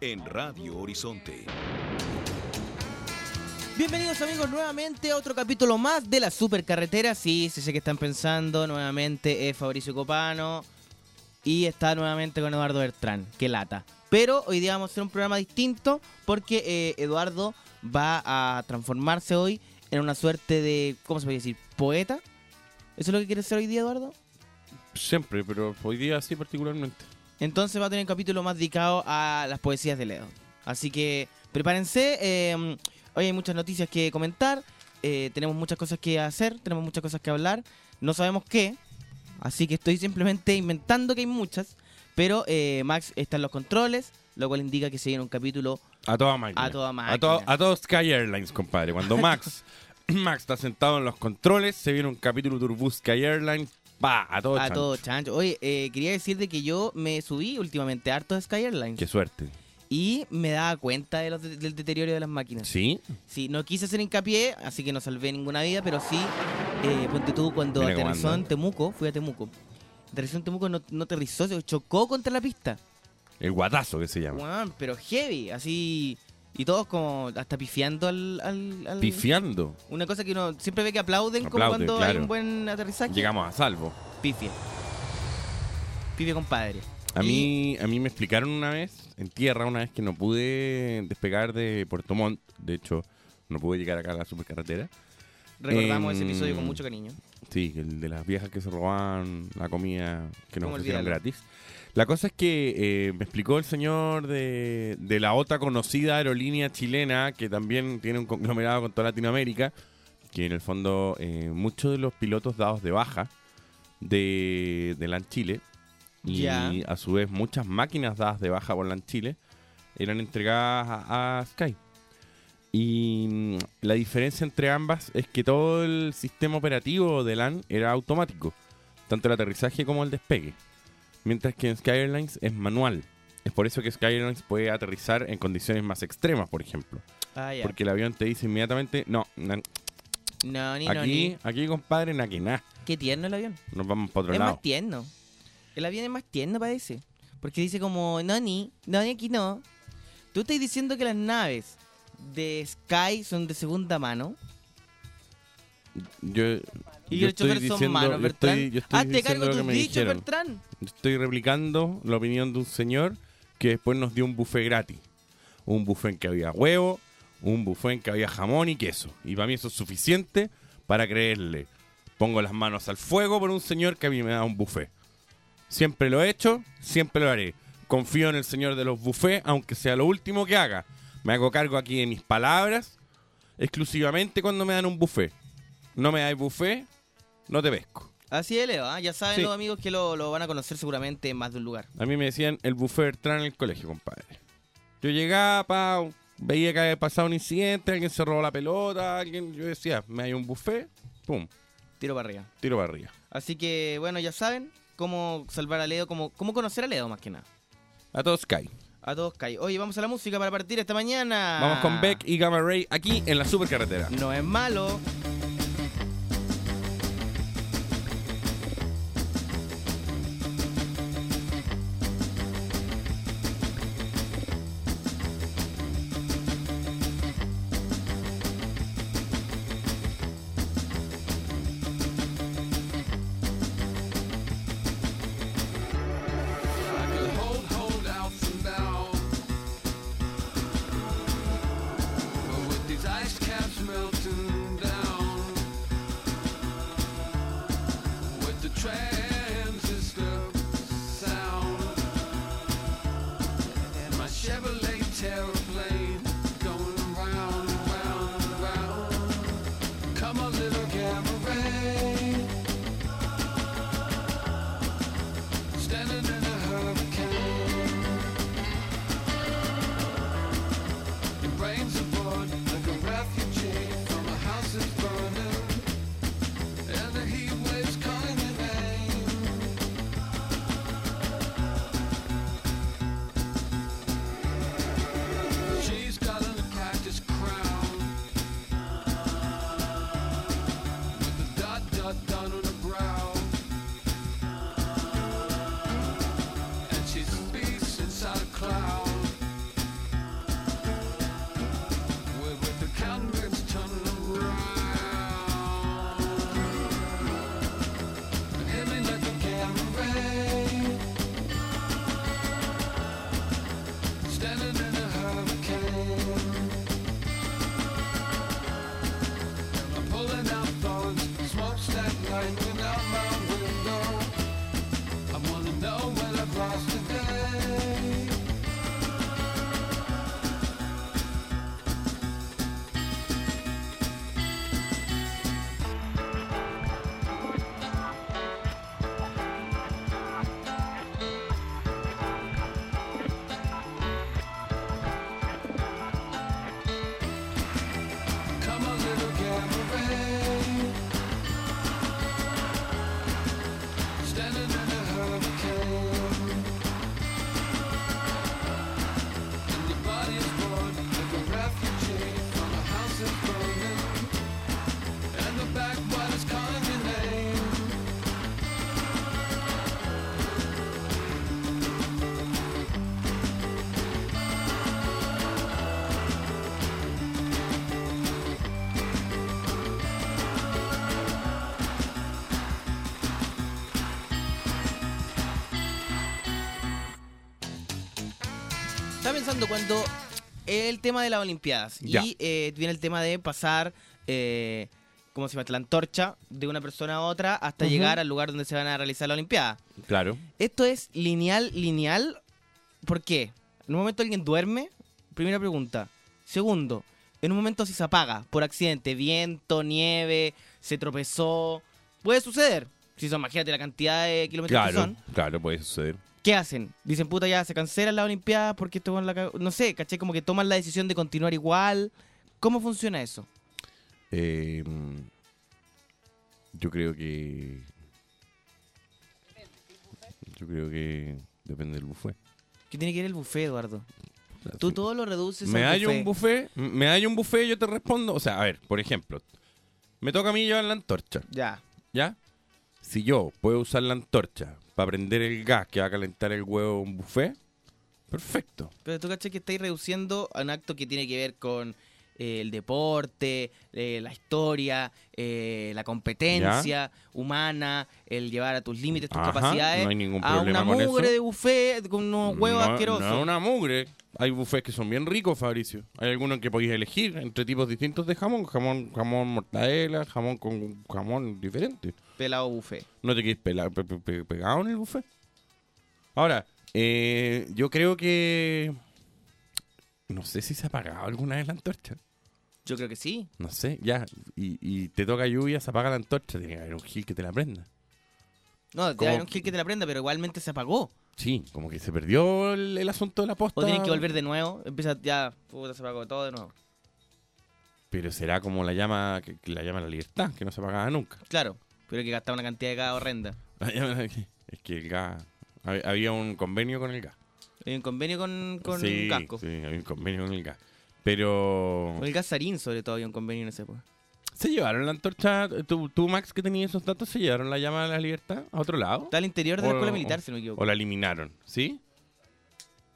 en Radio Horizonte. Bienvenidos amigos nuevamente a otro capítulo más de la Supercarretera. Sí, sí sé que están pensando, nuevamente es Fabricio Copano y está nuevamente con Eduardo Bertrán, qué lata. Pero hoy día vamos a hacer un programa distinto porque eh, Eduardo va a transformarse hoy en una suerte de, ¿cómo se puede decir? ¿Poeta? ¿Eso es lo que quiere ser hoy día, Eduardo? Siempre, pero hoy día sí particularmente. Entonces va a tener un capítulo más dedicado a las poesías de Leo. Así que prepárense. eh, hoy hay muchas noticias que comentar. eh, tenemos muchas cosas que hacer. Tenemos muchas cosas que hablar. No sabemos qué. Así que estoy simplemente inventando que hay muchas. Pero eh, Max está en los controles. Lo cual indica que se viene un capítulo A toda máquina. A toda A, máquina. to- a todo Sky Airlines, compadre. Cuando Max, Max está sentado en los controles, se viene un capítulo de Turbus Sky Airlines. Va, a todo a chancho. todo chancho. Oye, eh, quería decir de que yo me subí últimamente harto de Sky Airlines. Qué suerte. Y me daba cuenta de los de- del deterioro de las máquinas. ¿Sí? Sí, no quise hacer hincapié, así que no salvé ninguna vida, pero sí, eh, ponte tú cuando Mira aterrizó en. Temuco, fui a Temuco. Aterrizó en Temuco, no, no aterrizó, se chocó contra la pista. El guatazo que se llama. Weón, pero heavy, así. Y todos como hasta pifiando al. al- al- Pifiando. Una cosa que uno siempre ve que aplauden como cuando hay un buen aterrizaje. Llegamos a salvo. Pifia. Pifia, compadre. A Y- mí, a mí me explicaron una vez, en tierra, una vez que no pude despegar de Puerto Montt. De hecho, no pude llegar acá a la supercarretera. Recordamos ese em, episodio con mucho cariño. Sí, el de las viejas que se robaban la comida que nos ¿Cómo ofrecieron gratis. La cosa es que eh, me explicó el señor de, de la otra conocida aerolínea chilena, que también tiene un conglomerado con toda Latinoamérica, que en el fondo eh, muchos de los pilotos dados de baja de, de LAN Chile, y a su vez muchas máquinas dadas de baja por LAN Chile, eran entregadas a, a Sky. Y mm, la diferencia entre ambas es que todo el sistema operativo de LAN era automático, tanto el aterrizaje como el despegue, mientras que en Sky Airlines es manual. Es por eso que Sky Airlines puede aterrizar en condiciones más extremas, por ejemplo. Ah, ya. Porque el avión te dice inmediatamente, no, No, ni no, aquí, ni. aquí compadre, na que na, Qué tierno el avión. nos vamos para otro es lado. más tierno. El avión es más tierno, parece. Porque dice como, no, ni, no, ni aquí no. Tú estás diciendo que las naves de Sky son de segunda mano. Yo, Y yo los choferes estoy son yo Bertrán. estoy, yo estoy Hazte diciendo cargo de lo que tus me dichos, dijeron. Bertrán. Estoy replicando la opinión de un señor que después nos dio un buffet gratis. Un buffet en que había huevo, un buffet en que había jamón y queso. Y para mí eso es suficiente para creerle. Pongo las manos al fuego por un señor que a mí me da un buffet. Siempre lo he hecho, siempre lo haré. Confío en el señor de los buffets, aunque sea lo último que haga. Me hago cargo aquí de mis palabras exclusivamente cuando me dan un buffet. No me dais buffet, no te pesco. Así es, Leo. ¿ah? Ya saben Sí. los amigos que lo, lo van a conocer seguramente en más de un lugar. A mí me decían el buffet Bertrán en el colegio, compadre. Yo llegaba, pa, veía que había pasado un incidente, alguien se robó la pelota, alguien, yo decía, me hay un buffet, pum, Tiro para arriba. tiro para arriba. Así que, bueno, ya saben cómo salvar a Leo, cómo, cómo conocer a Leo más que nada. A todos Sky. A todos Sky. Oye, vamos a la música para partir esta mañana. Vamos con Beck y Gamma Ray aquí en la supercarretera. No es malo. Estaba pensando cuando el tema de las Olimpiadas Ya. y eh, viene el tema de pasar, eh, ¿cómo se llama? La antorcha de una persona a otra hasta llegar al lugar donde se van a realizar la Olimpiada. Claro. ¿Esto es lineal, lineal? ¿Por qué? En un momento alguien duerme, primera pregunta. Segundo, en un momento si se apaga por accidente, viento, nieve, se tropezó, puede suceder. Si son, imagínate la cantidad de kilómetros que son. claro, puede suceder. ¿Qué hacen? Dicen, puta, ya se cancelan las Olimpiadas porque esto con la No sé, ¿caché? Como que toman la decisión de continuar igual. ¿Cómo funciona eso? Eh, yo creo que. Yo creo que depende del buffet. ¿Qué tiene que ver el buffet, Eduardo? O sea, Tú si todo lo reduces me hay un buffet. buffet, me hay un buffet, yo te respondo. O sea, a ver, por ejemplo, me toca a mí llevar la antorcha, Ya. ¿ya? Si yo puedo usar la antorcha para prender el gas que va a calentar el huevo de un buffet, perfecto. Pero tú caché que estáis reduciendo a un acto que tiene que ver con eh, el deporte, eh, la historia, eh, la competencia humana, el llevar a tus límites, tus Ajá, capacidades, no hay ningún a problema una con mugre eso. de buffet con unos huevos no, asquerosos. No una mugre. Hay buffets que son bien ricos, Fabricio. Hay algunos que podéis elegir entre tipos distintos de jamón. Jamón, jamón mortadela, jamón con jamón diferente. Pelado buffet. No te quedes pela- pe- pe- pe- pegado en el buffet. Ahora, eh, yo creo que... No sé si se ha apagado alguna vez la antorcha. Yo creo que sí. No sé, ya. Y, y te toca lluvia, se apaga la antorcha. Tiene que haber un gil que te la prenda. No, te Como- hay un gil que te la prenda, pero igualmente se apagó. Sí, como que se perdió el, el asunto de la posta. O tienen que volver de nuevo. Empieza ya, puta, se apagó todo de nuevo. Pero será como la llama, que, que la llama la libertad, que no se apagaba nunca. Claro, pero que gastar una cantidad de gas horrenda. La llama Es que el gas... hab- Había un convenio con el gas. Hay un convenio con, con sí, casco. Sí, había un convenio con el gas. Pero... Con el gas sarín, sobre todo, hay un convenio en ese época. ¿Se llevaron la antorcha? ¿Tú, tú, Max, que tenías esos datos, se llevaron la llama de la libertad a otro lado? Está al interior de la O- escuela o- militar, si no me equivoco. ¿O la eliminaron? ¿Sí?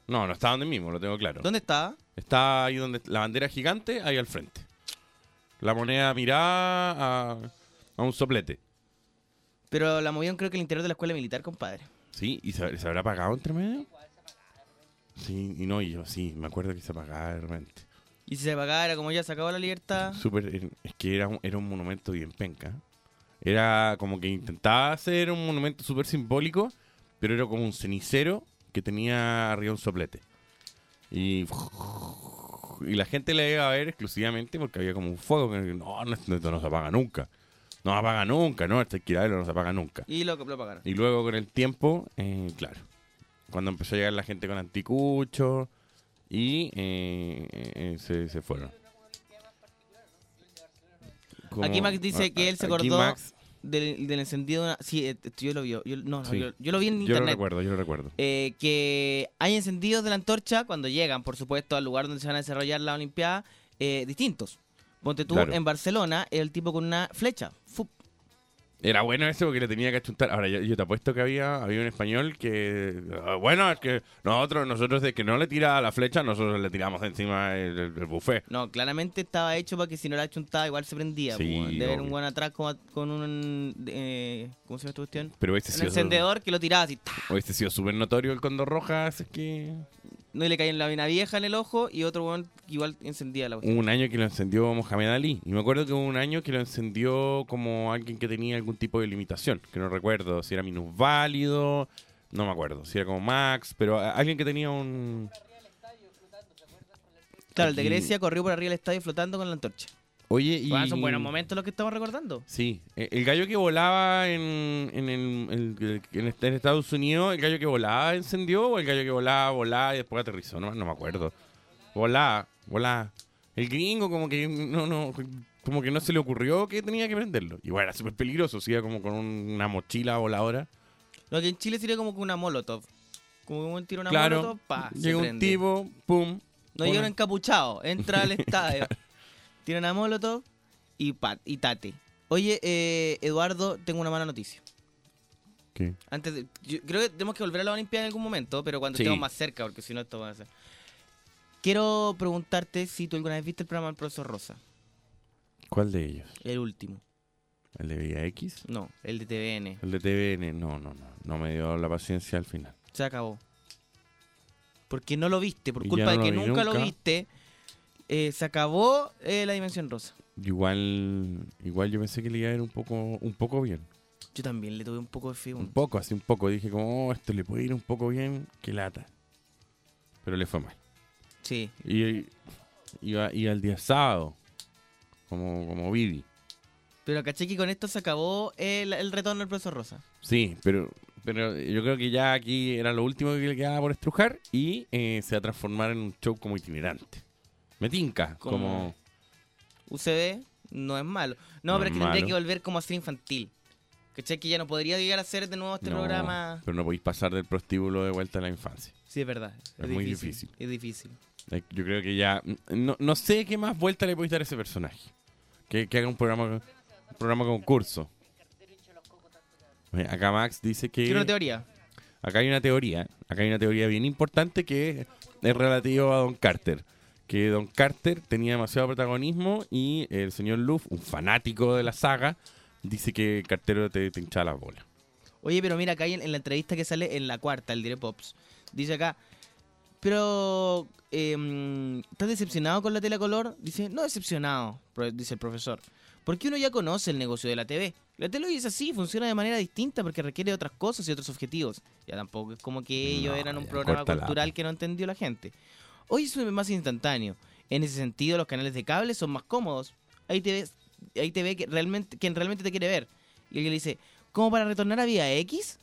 No, no está donde mismo, lo tengo claro. ¿Dónde estaba? Está ahí donde la bandera gigante, ahí al frente. La moneda mirada a, a un soplete. Pero la movieron creo que al interior de la escuela militar, compadre. Sí, ¿y se, se habrá apagado entre medio? Sí, y no, y yo sí, me acuerdo que se apagaba de repente. Y si se apagaba era como ya se acabó la libertad. Súper, er- es que era un, era un monumento bien penca. Era como que intentaba hacer un monumento súper simbólico, pero era como un cenicero que tenía arriba un soplete. Y, y la gente le iba a ver exclusivamente porque había como un fuego que no, no, esto no se apaga nunca. No se apaga nunca, no, este verlo, no se apaga nunca. Y lo, lo apagaron. Y luego con el tiempo, eh, claro, cuando empezó a llegar la gente con anticucho y eh, eh, se, se fueron. Como- Aquí Max dice que él se acordó Max- Del, del encendido de una... Sí, eh, esto yo lo vi. Yo, no, no, Sí. yo, yo lo vi en yo lo internet. recuerdo, yo lo recuerdo. Eh, que hay encendidos de la antorcha cuando llegan, por supuesto, al lugar donde se van a desarrollar la Olimpiada, eh, distintos. Ponte tú Claro. en Barcelona, el tipo con una flecha. Fup. Era bueno eso porque le tenía que achuntar. Ahora, yo, yo te apuesto que había, había un español que. ah, Bueno, es que nosotros, nosotros de que no le tira la flecha, nosotros le tiramos encima el, buffet. No, claramente estaba hecho para que si no la chuntaba igual se prendía. Sí, po, weón. de ver un buen atrás con, con un... eh, ¿Cómo se llama esta cuestión? Pero este Un sido, encendedor que lo tiraba así. ¡ta! Hubiese sido súper notorio el Condor Rojas. Es que. No le caía en la vena vieja en el ojo y otro weón que igual encendía la cuestión. Un año que lo encendió Mohamed Ali. Y me acuerdo que hubo un año que lo encendió como alguien que tenía algún tipo de limitación. Que no recuerdo si era minusválido. No me acuerdo. Si era como Max. Pero alguien que tenía un. Claro, el de Grecia corrió por arriba del estadio flotando con la antorcha. Oye, y. Son buenos momentos los que estamos recordando. Sí, e- el gallo que volaba en, en, el, en en Estados Unidos, el gallo que volaba encendió o el gallo que volaba, volaba y después aterrizó, no, no me acuerdo. Volaba, volaba. El gringo como que no, no, como que no se le ocurrió que tenía que prenderlo. Y bueno, era súper peligroso, iba como con un- una mochila voladora. Lo que en Chile sería como que una molotov. Como un tiro una claro, molotov, pa, llega un tipo, pum. No llega encapuchado, entra al estadio, tira una molotov y, pa, y tate. Oye, eh, Eduardo, tengo una mala noticia. ¿Qué? Antes de- yo creo que tenemos que volver a la Olimpiada en algún momento, pero cuando Sí. estemos más cerca, porque si no esto va a ser. Quiero preguntarte si tú alguna vez viste el programa del profesor Rosa, ¿Cuál de ellos? el último. ¿El de Vía X? No, el de TVN. ¿El de TVN? No, no, no. No me dio la paciencia al final. Se acabó. porque no lo viste, por culpa de que nunca, lo viste, eh, se acabó eh, la dimensión rosa. Igual, igual yo pensé que le iba a ir un poco, un poco bien. Yo también le tuve un poco de fe. Un poco, así un poco. Dije como, oh, esto le puede ir un poco bien, que lata. Pero le fue mal. Sí. Y iba, iba el día sábado, como, como Vivi. Pero caché que con esto se acabó el, el retorno del profesor Rosa. Sí, pero, pero yo creo que ya aquí era lo último que le quedaba por estrujar y eh, se va a transformar en un show como itinerante. Me tinca, Como- como... UCB no es malo. No, No pero es que tendría que volver como a ser infantil. ¿Cachai? Que ya no podría llegar a ser de nuevo este No, programa. Pero no podéis pasar del prostíbulo de vuelta a la infancia. Sí, es verdad. Es muy difícil. Es difícil. Yo creo que ya... No, no sé qué más vuelta le podéis dar a ese personaje. Que, que haga un programa, un programa concurso. Acá Max dice que... Una teoría. Acá hay una teoría, acá hay una teoría bien importante que es relativo a Don Carter. Que Don Carter tenía demasiado protagonismo y el señor Luff, un fanático de la saga, dice que Cartero te, te hinchaba las bolas. Oye, pero mira, acá en, en la entrevista que sale en la cuarta, el Dire Pops, dice acá, pero em, ¿estás decepcionado con la tele a color? Dice, no decepcionado, dice el profesor, porque uno ya conoce el negocio de la TV. La tele hoy es así, funciona de manera distinta porque requiere otras cosas y otros objetivos. Ya tampoco es como que ellos No, eran un programa cultural que no entendió la gente. Hoy es más instantáneo. En ese sentido, los canales de cable son más cómodos. Ahí te ves, ahí te ve que realmente, quien realmente te quiere ver. Y alguien le dice, ¿cómo para retornar a Vía X?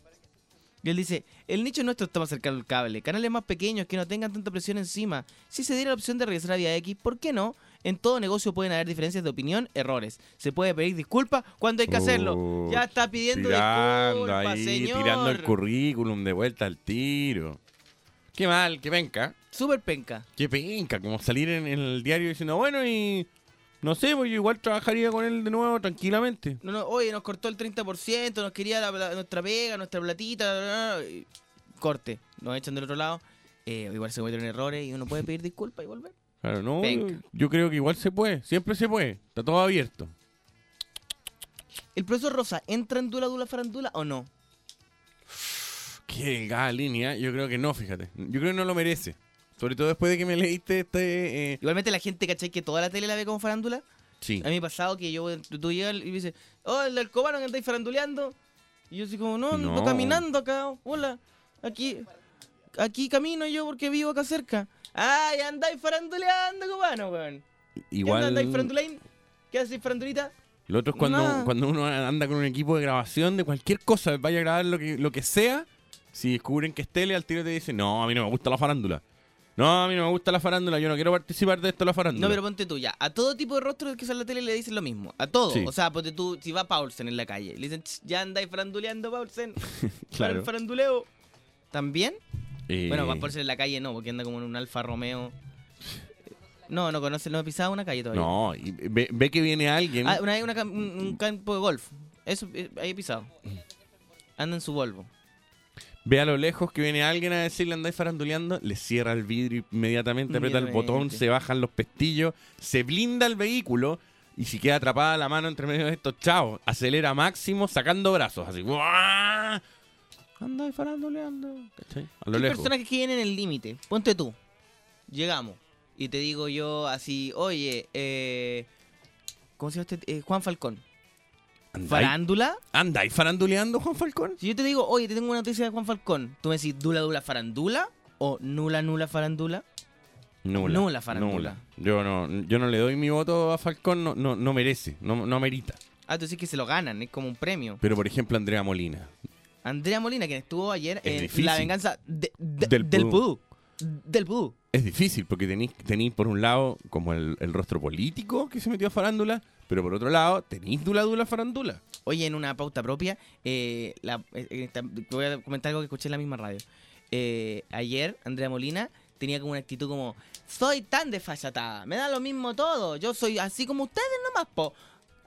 Y él dice, el nicho nuestro está más cercano al cable. Canales más pequeños que no tengan tanta presión encima. Si se diera la opción de regresar a Vía X, ¿por qué no? En todo negocio pueden haber diferencias de opinión, errores. Se puede pedir disculpas cuando hay que hacerlo. Ya está pidiendo tirando disculpas, ahí, señor. tirando el currículum de vuelta al tiro. Qué mal, qué penca. Súper penca. Qué penca, como salir en, en el diario diciendo, bueno, y no sé, pues yo igual trabajaría con él de nuevo tranquilamente. No, no, oye, nos cortó el 30%, nos quería la- la- nuestra pega, nuestra platita. bla, bla, bla, y corte, nos echan del otro lado. Eh, igual se cometen errores y uno puede pedir disculpas y volver. Claro, no, yo, Penca. yo creo que igual se puede, siempre se puede, está todo abierto. ¿El profesor Rosa entra en Dula Dula Farandula o no? Qué delgada línea, yo creo que no, fíjate. Yo creo que no lo merece. Sobre todo después de que me leíste este... eh, Igualmente la gente, ¿cachai? Que toda la tele la ve como farándula. sí. A mí pasado que yo, tú llegas y me dices, oh, el del cobano que andáis faranduleando. Y yo así como, no, ando No. caminando acá, hola, aquí, aquí camino yo porque vivo acá cerca. Ay, andáis faranduleando, cubano, weón. ¿Qué Igual... andáis faranduleando? ¿Qué haces, farandulita? Lo otro es cuando, cuando uno anda con un equipo de grabación de cualquier cosa, vaya a grabar lo que, lo que sea, si descubren que es tele, al tiro te dicen, no, a mí no me gusta la farándula. No, a mí no me gusta la farándula, yo no quiero participar de esto la farándula. No, pero ponte tú ya. A todo tipo de rostros que sale la tele le dicen lo mismo. A todo. Sí. O sea, ponte tú, si va Paulsen en la calle, le dicen, "Ch, ya andáis faranduleando, Paulsen. Para el claro. faranduleo. ¿También? Eh, Bueno, va Paulsen en la calle no, porque anda como en un Alfa Romeo. No, no conoce, no ha pisado una calle todavía. No, y ve, ve que viene alguien. Ah, una vez un, un campo de golf. Eso, eh, ahí he pisado. Anda en su Volvo. Ve a lo lejos que viene alguien a decirle andáis faranduleando, le cierra el vidrio inmediatamente, aprieta el botón, se bajan los pestillos, se blinda el vehículo y si queda atrapada la mano entre medio de estos chavos, acelera máximo sacando brazos, así. Andáis faranduleando. ¿Cachai? A lo Hay lejos. personajes que vienen en el límite. Ponte tú. Llegamos. Y te digo yo así, oye, eh, ¿cómo se llama este? Eh, Juan Falcón. ¿Andáis, ¿Farándula? ¿Andáis faranduleando, Juan Falcón? Si yo te digo, oye, te tengo una noticia de Juan Falcón, ¿tú me decís dula dula farandula? ¿O nula nula farandula? Nula. Nula farándula. Nula. Yo no, yo no le doy mi voto a Falcón, no, no, no merece, no, no merita. Ah, tú decís que se lo ganan, es como un premio. Pero por ejemplo, Andrea Molina. Andrea Molina, quien estuvo ayer Es en difícil. La Venganza de- de- Del del Pudú. Pudú. Del Pudú. Es difícil porque tenéis tenéis por un lado como el, el rostro político que se metió a farándula, pero por otro lado tenéis dula dula farándula. Oye, en una pauta propia, eh, la- eh, eh, voy a comentar algo que escuché en la misma radio. Eh, ayer, Andrea Molina tenía como una actitud como, soy tan desfachatada, me da lo mismo todo, yo soy así como ustedes nomás, po.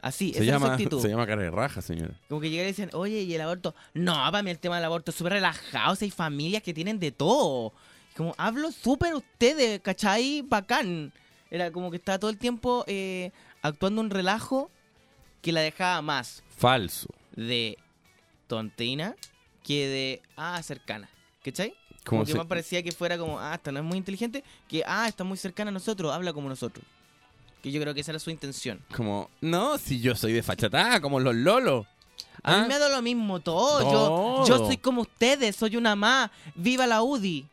Así, Se esa su llama, actitud. se llama cara de raja, señora. Como que llegan y dicen, oye, ¿y el aborto? No, para mí el tema del aborto es súper relajado, si hay familias que tienen de todo. Como, hablo súper ustedes, ¿cachai? Bacán. Era como que estaba todo el tiempo eh, actuando un relajo que la dejaba más falso de tontina que de ah cercana. ¿Cachai? Como, como que se... más parecía que fuera como, ah, esta no es muy inteligente, que ah, está muy cercana a nosotros, habla como nosotros. Que yo creo que esa era su intención. Como, no, si yo soy de fachatada, como los lolos. A mí ah. me da lo mismo todo. Yo, yo soy como ustedes, soy una más. ¡Viva la UDI!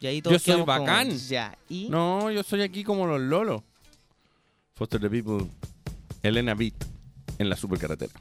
Y ahí todos yo soy bacán. Ya. No, yo soy aquí como los lolos. Foster the People, Elena Beat en la supercarretera.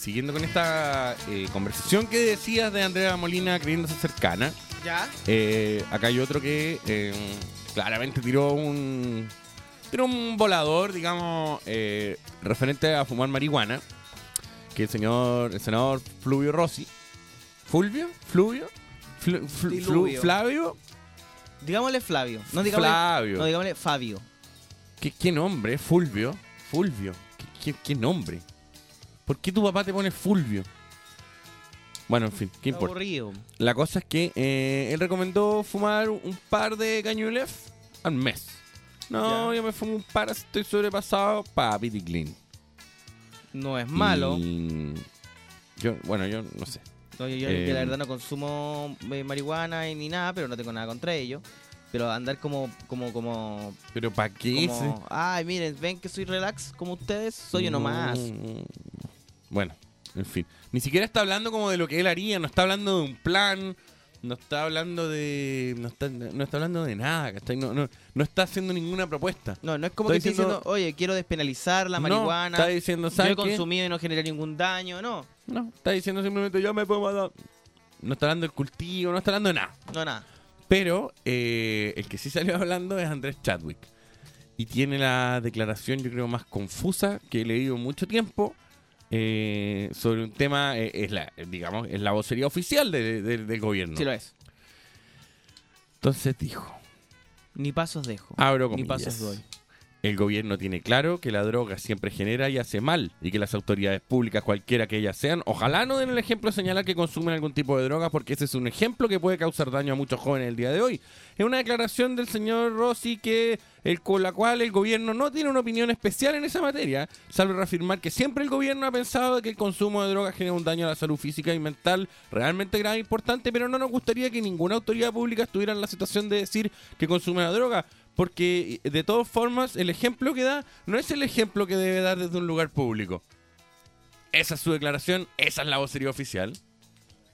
siguiendo con esta eh, conversación que decías de Andrea Molina creyéndose cercana, ¿Ya? Eh, acá hay otro que eh, claramente tiró un, tiró un volador, digamos, eh, referente a fumar marihuana, que el señor, el senador Fluvio Rossi, Fulvio, Fluvio, Flavio, digámosle Flavio, no digámosle, Flavio. no digámosle Fabio. ¿Qué, qué nombre? Fulvio, Fulvio. ¿Qué, qué, qué nombre? ¿Por qué tu papá te pone Fulvio? Bueno, en fin, ¿qué importa? Aburrido. La cosa es que eh, él recomendó fumar un par de cañulef al mes. No, Ya. yo me fumo un par, estoy sobrepasado, papi clean. No es malo. Y Yo, bueno, yo no sé. No, yo, yo- Eh, la verdad no consumo eh, marihuana y ni nada, pero no tengo nada contra ello. Pero andar como, como, como, Pero ¿para qué? como, ay, miren, ven que soy relax como ustedes, soy uno No. más. Bueno, en fin. Ni siquiera está hablando como de lo que él haría, no está hablando de un plan, no está hablando de. No está, no está hablando de nada, ¿cachai? No, no, no está haciendo ninguna propuesta. No, no es como Está que esté diciendo- diciendo, oye, quiero despenalizar la No, marihuana. está diciendo, yo ¿sabes he qué? consumido y no genera ningún daño. No, No, está diciendo simplemente yo me puedo matar. No está hablando del cultivo, no está hablando de nada. no nada. Pero eh, el que sí salió hablando es Andrés Chadwick. Y tiene la declaración, yo creo, más confusa que he leído mucho tiempo eh, sobre un tema, eh, es la, digamos, es la vocería oficial de- de- del gobierno. Sí lo es. Entonces dijo, Ni pasos dejo. abro Ni pasos doy. El gobierno tiene claro que la droga siempre genera y hace mal y que las autoridades públicas, cualquiera que ellas sean, ojalá no den el ejemplo de señalar que consumen algún tipo de droga porque ese es un ejemplo que puede causar daño a muchos jóvenes el día de hoy. Es una declaración del señor Rossi que con la cual el gobierno no tiene una opinión especial en esa materia, salvo reafirmar que siempre el gobierno ha pensado que el consumo de drogas genera un daño a la salud física y mental realmente grave e importante, pero no nos gustaría que ninguna autoridad pública estuviera en la situación de decir que consume la droga. Porque de todas formas, el ejemplo que da no es el ejemplo que debe dar desde un lugar público. Esa es su declaración, esa es la vocería oficial.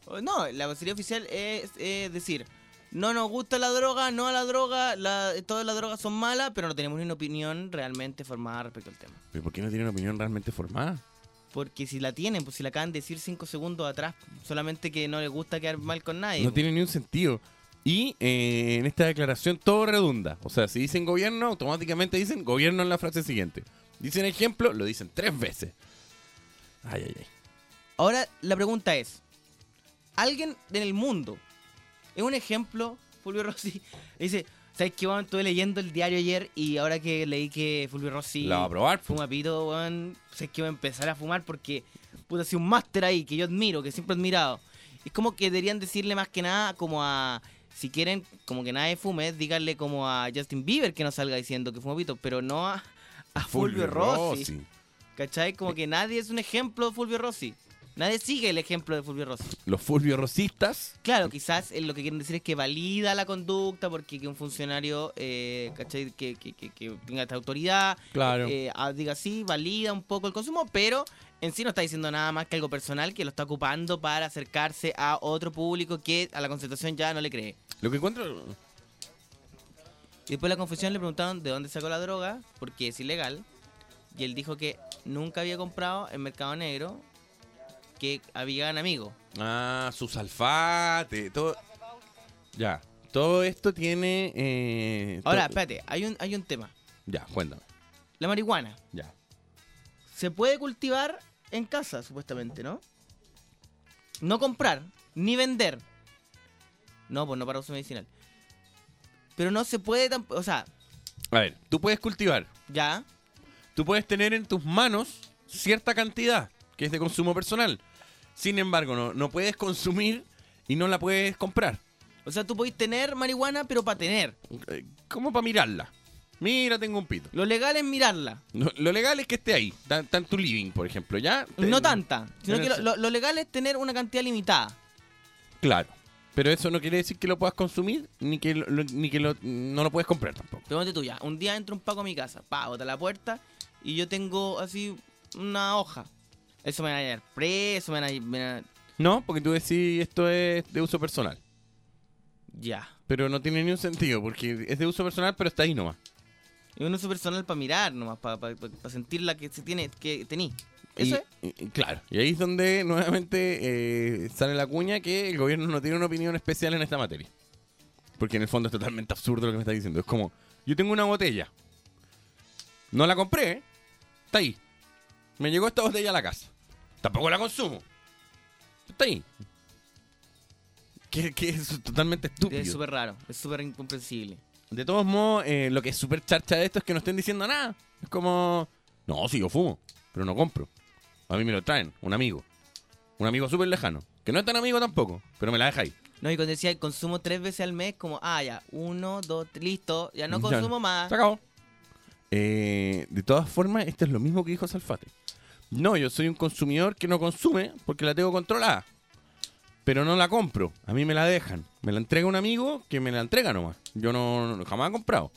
Oh, No, la vocería oficial es, es decir, no nos gusta la droga, no a la droga, la- todas las drogas son malas, pero no tenemos ni una opinión realmente formada respecto al tema. ¿Pero por qué no tiene una opinión realmente formada? Porque si la tienen, pues si la acaban de decir cinco segundos atrás, solamente que no les gusta quedar mal con nadie. No pues. tiene ni un sentido. Y eh, en esta declaración todo redunda. O sea, si dicen gobierno, automáticamente dicen gobierno en la frase siguiente. Dicen ejemplo, lo dicen tres veces. Ay, ay, ay. Ahora la pregunta es, ¿alguien en el mundo es un ejemplo? Fulvio Rossi dice, ¿sabes qué, weón? Estuve leyendo el diario ayer y ahora que leí que Fulvio Rossi La va a probar. fuma pito, weón, sé que voy a empezar a fumar porque puta hace un máster ahí que yo admiro, que siempre he admirado. Es como que deberían decirle más que nada como a si quieren como que nadie fume, díganle como a Justin Bieber que no salga diciendo que fuma pito, pero no a, a Fulvio, Rossi. ¿Cachai? Como que nadie es un ejemplo de Fulvio Rossi. Nadie sigue el ejemplo de Fulvio Rossi. Los Fulvio Rosistas. Claro, quizás eh, lo que quieren decir es que valida la conducta porque que un funcionario, eh, ¿cachai? Que, que, que, que tenga esta autoridad, Claro. eh, ah, diga sí, valida un poco el consumo, pero en sí no está diciendo nada más que algo personal que lo está ocupando para acercarse a otro público que a la concentración ya no le cree. Lo que encuentro. Y después de la confesión le preguntaron de dónde sacó la droga, porque es ilegal. Y él dijo que nunca había comprado en Mercado Negro, que habían amigos. Ah, su salfate, todo. Ya. Todo esto tiene. eh, Ahora, espérate, hay un, hay un tema. Ya, cuéntame. La marihuana Ya. se puede cultivar en casa, supuestamente, ¿no? No comprar, ni vender. No, pues no para uso medicinal. Pero no se puede tampoco, o sea, A ver, tú puedes cultivar. ya, Tú puedes tener en tus manos cierta cantidad que es de consumo personal. Sin embargo, no, no puedes consumir y no la puedes comprar. o sea, tú podés tener marihuana, pero para tener. Eh, ¿Cómo para mirarla? Mira, tengo un pito. Lo legal es mirarla. Lo, lo legal es que esté ahí. Está, en tu living, por ejemplo, ¿ya? No tanta, sino que lo, legal es tener una cantidad limitada. Claro. Pero eso no quiere decir que lo puedas consumir ni que, lo- ni que no lo puedes comprar tampoco. Ponte tú ya, un día entro un paco a mi casa, pa, bota la puerta y yo tengo así una hoja. Eso me va a llevar preso, me van a, me van a- No, porque tú decís esto es de uso personal. Ya. Pero no tiene ni un sentido, porque es de uso personal, pero está ahí nomás. Es un uso personal para mirar nomás, para sentir la que se tiene, que tení. Y- Eso es. y- claro, y ahí es donde nuevamente eh, sale la cuña que el gobierno no tiene una opinión especial en esta materia. Porque en el fondo es totalmente absurdo lo que me está diciendo. Es como, yo tengo una botella. No la compré. Está ahí. Me llegó esta botella a la casa. Tampoco la consumo. Está ahí. Que, que es totalmente estúpido. Es súper raro, es súper incomprensible. De todos modos, eh, lo que es súper charcha de esto es que no estén diciendo nada. Es como, no, sí, yo fumo, pero no compro. A mí me lo traen, un amigo. Un amigo súper lejano. Que no es tan amigo tampoco, pero me la deja ahí. No, y cuando decía consumo tres veces al mes, como, ah, ya, uno, dos, tres, listo, ya no Ya, consumo más. Se acabó. Eh, de todas formas, esto es lo mismo que dijo Salfate. No, yo soy un consumidor que no consume porque la tengo controlada. Pero no la compro. A mí me la dejan. Me la entrega un amigo que me la entrega nomás. Yo no, no- jamás he comprado.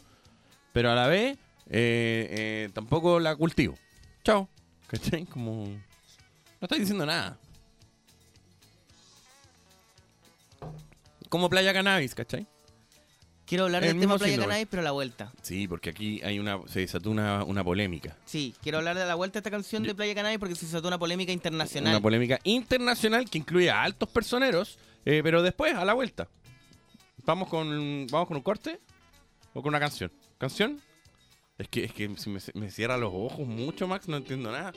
Pero a la vez, eh, eh, tampoco la cultivo. Chao. ¿Cachai? Como... No estoy diciendo nada. Como Playa Cannabis, ¿cachai? Quiero hablar El del tema Playa síndrome. Cannabis, pero a la vuelta. Sí, porque aquí hay una, se desató una, una polémica. Sí, quiero hablar de la vuelta de esta canción de Playa Cannabis porque se desató una polémica internacional. Una polémica internacional que incluye a altos personeros, eh, pero después, a la vuelta. ¿Vamos con, ¿Vamos con un corte? ¿O con una canción? ¿Canción? Es que, es que si me, me cierra los ojos mucho, Max, no entiendo nada.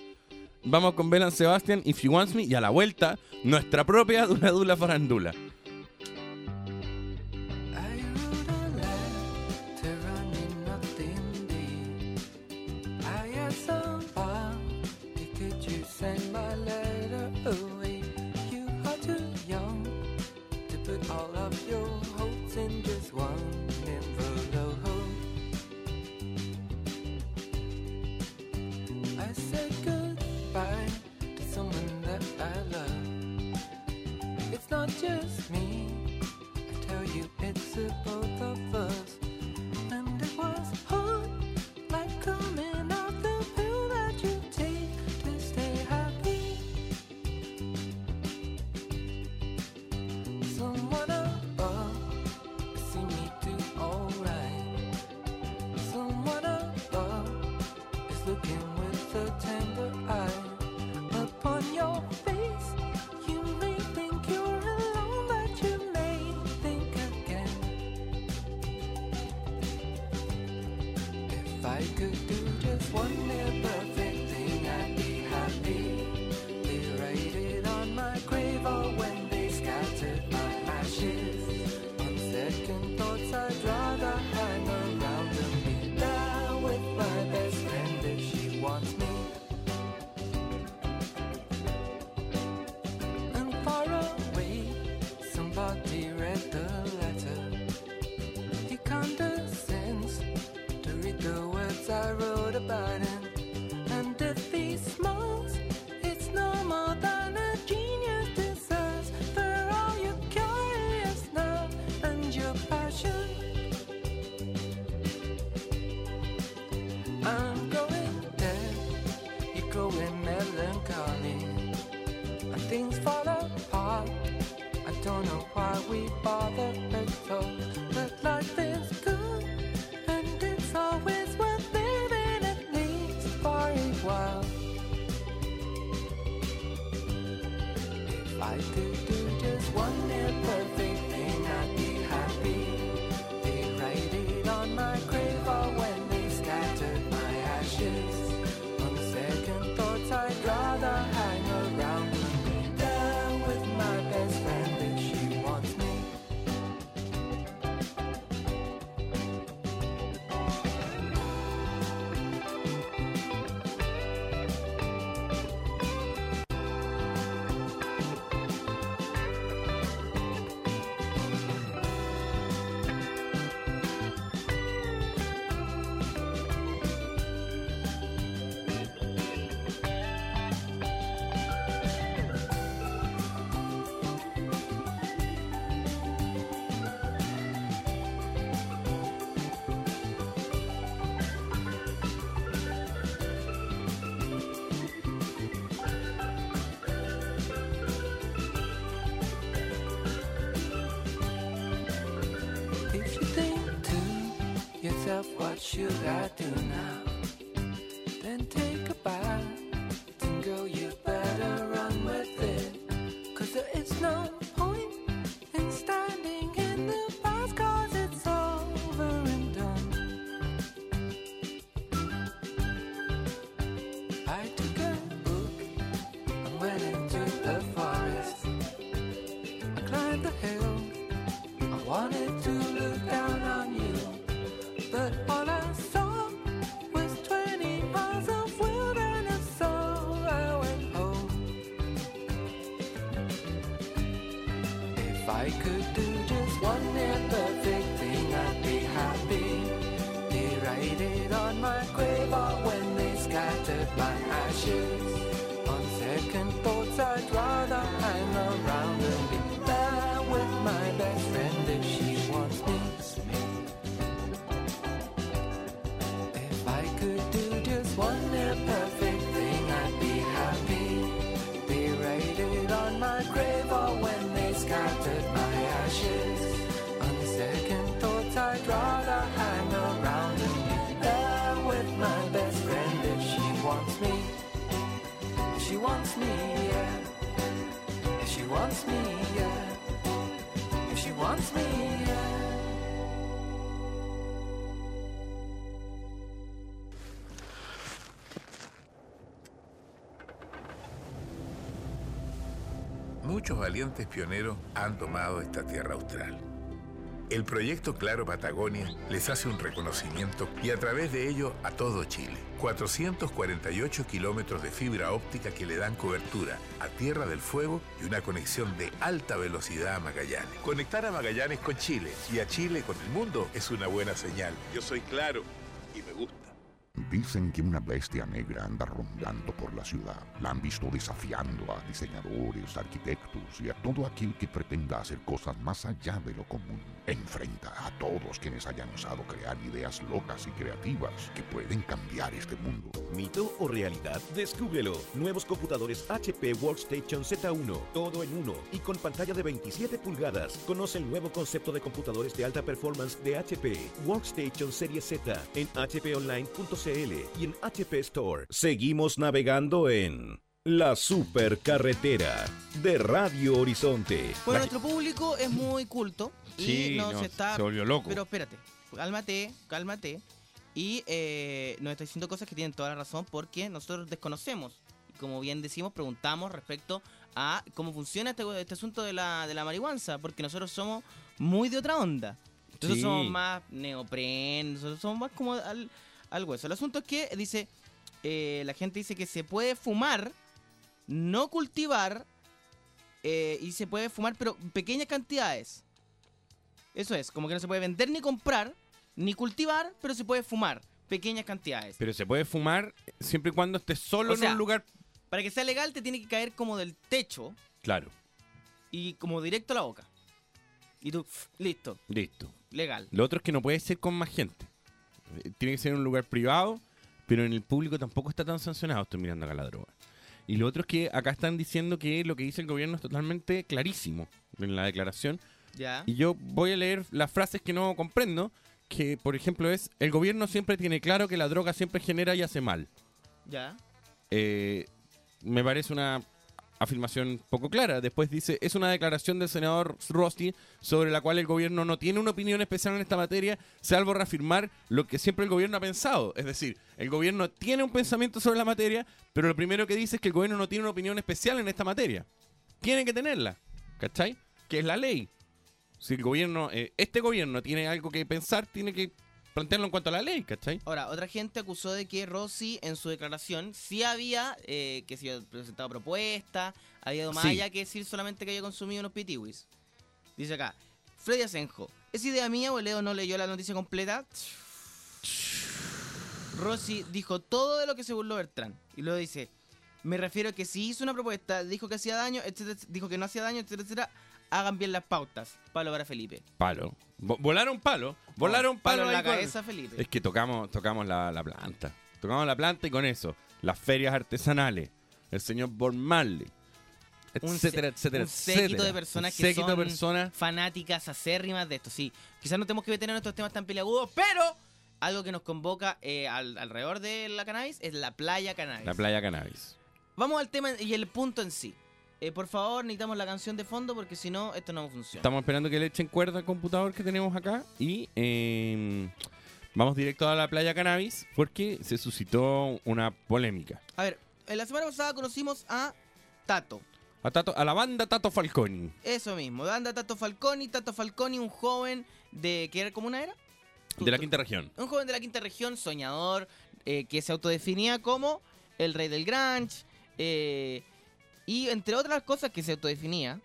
Vamos con Belan Sebastian, If You Want Me, y a la vuelta, nuestra propia Dula Dula Farandula. I could do just one near perfect thing, I'd be happy. They write it on my grave or when they scattered my ashes. Muchos valientes pioneros han tomado esta tierra austral. El proyecto Claro Patagonia les hace un reconocimiento y a través de ello a todo Chile. 448 kilómetros de fibra óptica que le dan cobertura a Tierra del Fuego y una conexión de alta velocidad a Magallanes. Conectar a Magallanes con Chile y a Chile con el mundo es una buena señal. Yo soy Claro. Dicen que una bestia negra anda rondando por la ciudad. La han visto desafiando a diseñadores, arquitectos y a todo aquel que pretenda hacer cosas más allá de lo común. Enfrenta a todos quienes hayan osado crear ideas locas y creativas que pueden cambiar este mundo. ¿Mito o realidad? Descúbrelo. Nuevos computadores HP Workstation Z1, todo en uno y con pantalla de 27 pulgadas. Conoce el nuevo concepto de computadores de alta performance de HP. Workstation Serie Z en y en HP Store. Seguimos navegando en La Supercarretera de Radio Horizonte. Bueno, nuestro público es muy culto y Sí, nos no, está... se volvió loco. Pero espérate, cálmate, cálmate. Y eh, nos está diciendo cosas que tienen toda la razón porque nosotros desconocemos. Y como bien decimos, preguntamos respecto a cómo funciona este, este asunto de la, de la marihuana, porque nosotros somos muy de otra onda. Nosotros Sí. somos más neopren, nosotros somos más como al, al hueso. El asunto es que dice, eh, la gente dice que se puede fumar, no cultivar, eh, y se puede fumar, pero en pequeñas cantidades. Eso es, como que no se puede vender ni comprar, ni cultivar, pero se puede fumar, pequeñas cantidades. Pero se puede fumar siempre y cuando estés solo O sea, en un lugar. Para que sea legal te tiene que caer como del techo Claro, y como directo a la boca. Y tú, listo, listo. legal. Lo otro es que no puede ser con más gente. Tiene que ser en un lugar privado, pero en el público tampoco está tan sancionado. Estoy mirando acá la droga. Y lo otro es que acá están diciendo que lo que dice el gobierno es totalmente clarísimo en la declaración. Ya. Y yo voy a leer las frases que no comprendo, que por ejemplo es, el gobierno siempre tiene claro que la droga siempre genera y hace mal. Ya. Eh, me parece una afirmación poco clara. Después dice, es una declaración del senador Rossi sobre la cual el gobierno no tiene una opinión especial en esta materia, salvo reafirmar lo que siempre el gobierno ha pensado. Es decir, el gobierno tiene un pensamiento sobre la materia, pero lo primero que dice es que el gobierno no tiene una opinión especial en esta materia. Tiene que tenerla, ¿cachai? Que es la ley. Si el gobierno, eh, este gobierno tiene algo que pensar, tiene que plantearlo en cuanto a la ley, ¿cachai? Ahora, otra gente acusó de que Rossi en su declaración sí había eh, que se había presentado propuestas, había ido más Sí. allá que decir solamente que había consumido unos pitiwis. Dice acá, Freddy Asenjo, ¿es idea mía o Leo no leyó la noticia completa? Rossi dijo todo de lo que se burló Bertrán. Y luego dice, me refiero a que si hizo una propuesta, dijo que hacía daño, etcétera, dijo que no hacía daño, etcétera, etcétera, hagan bien las pautas. Palo para Felipe. Palo. Vo- volaron palo. Volaron palo, en la con- cabeza, Felipe. Es que tocamos, tocamos la, la planta. Tocamos la planta y con eso, las ferias artesanales, el señor Bob Marley, Un etcétera, se- etcétera, un séquito etcétera. de personas Un que séquito son de personas. fanáticas acérrimas de esto. Sí, quizás no tenemos que detener estos temas tan peliagudos, pero algo que nos convoca eh, al- alrededor de la cannabis es la playa cannabis. La playa cannabis. Vamos al tema y el punto en sí. Eh, por favor, necesitamos la canción de fondo porque si no, esto no funciona. Estamos esperando que le echen cuerda al computador que tenemos acá y eh, vamos directo a la playa cannabis porque se suscitó una polémica. A ver, en la semana pasada conocimos a Tato. A, Tato- a la banda Tato Falconi. Eso mismo, anda Tato Falconi. Tato Falconi, un joven de... ¿Qué comuna era? De la quinta región. Un joven de la quinta región, soñador, eh, que se autodefinía como el rey del grunge. eh, y entre otras cosas que se autodefinía,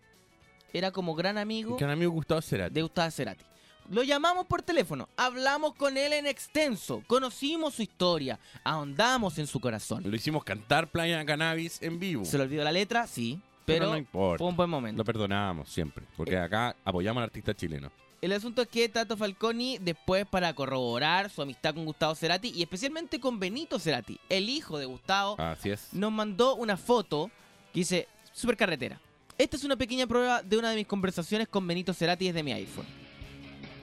era como gran amigo un amigo Gustavo Cerati. de Gustavo Cerati. Lo llamamos por teléfono, hablamos con él en extenso, conocimos su historia, ahondamos en su corazón. Lo hicimos cantar Playa Cannabis en vivo. ¿Se le olvidó la letra? Sí, Pero pero, no importa. fue un buen momento. Lo perdonamos siempre, porque Eh. acá apoyamos al artista chileno. El asunto es que Tato Falconi, después para corroborar su amistad con Gustavo Cerati y especialmente con Benito Cerati, el hijo de Gustavo, Así es. nos mandó una foto que dice Supercarretera. Esta es una pequeña prueba de una de mis conversaciones con Benito Cerati desde mi iPhone.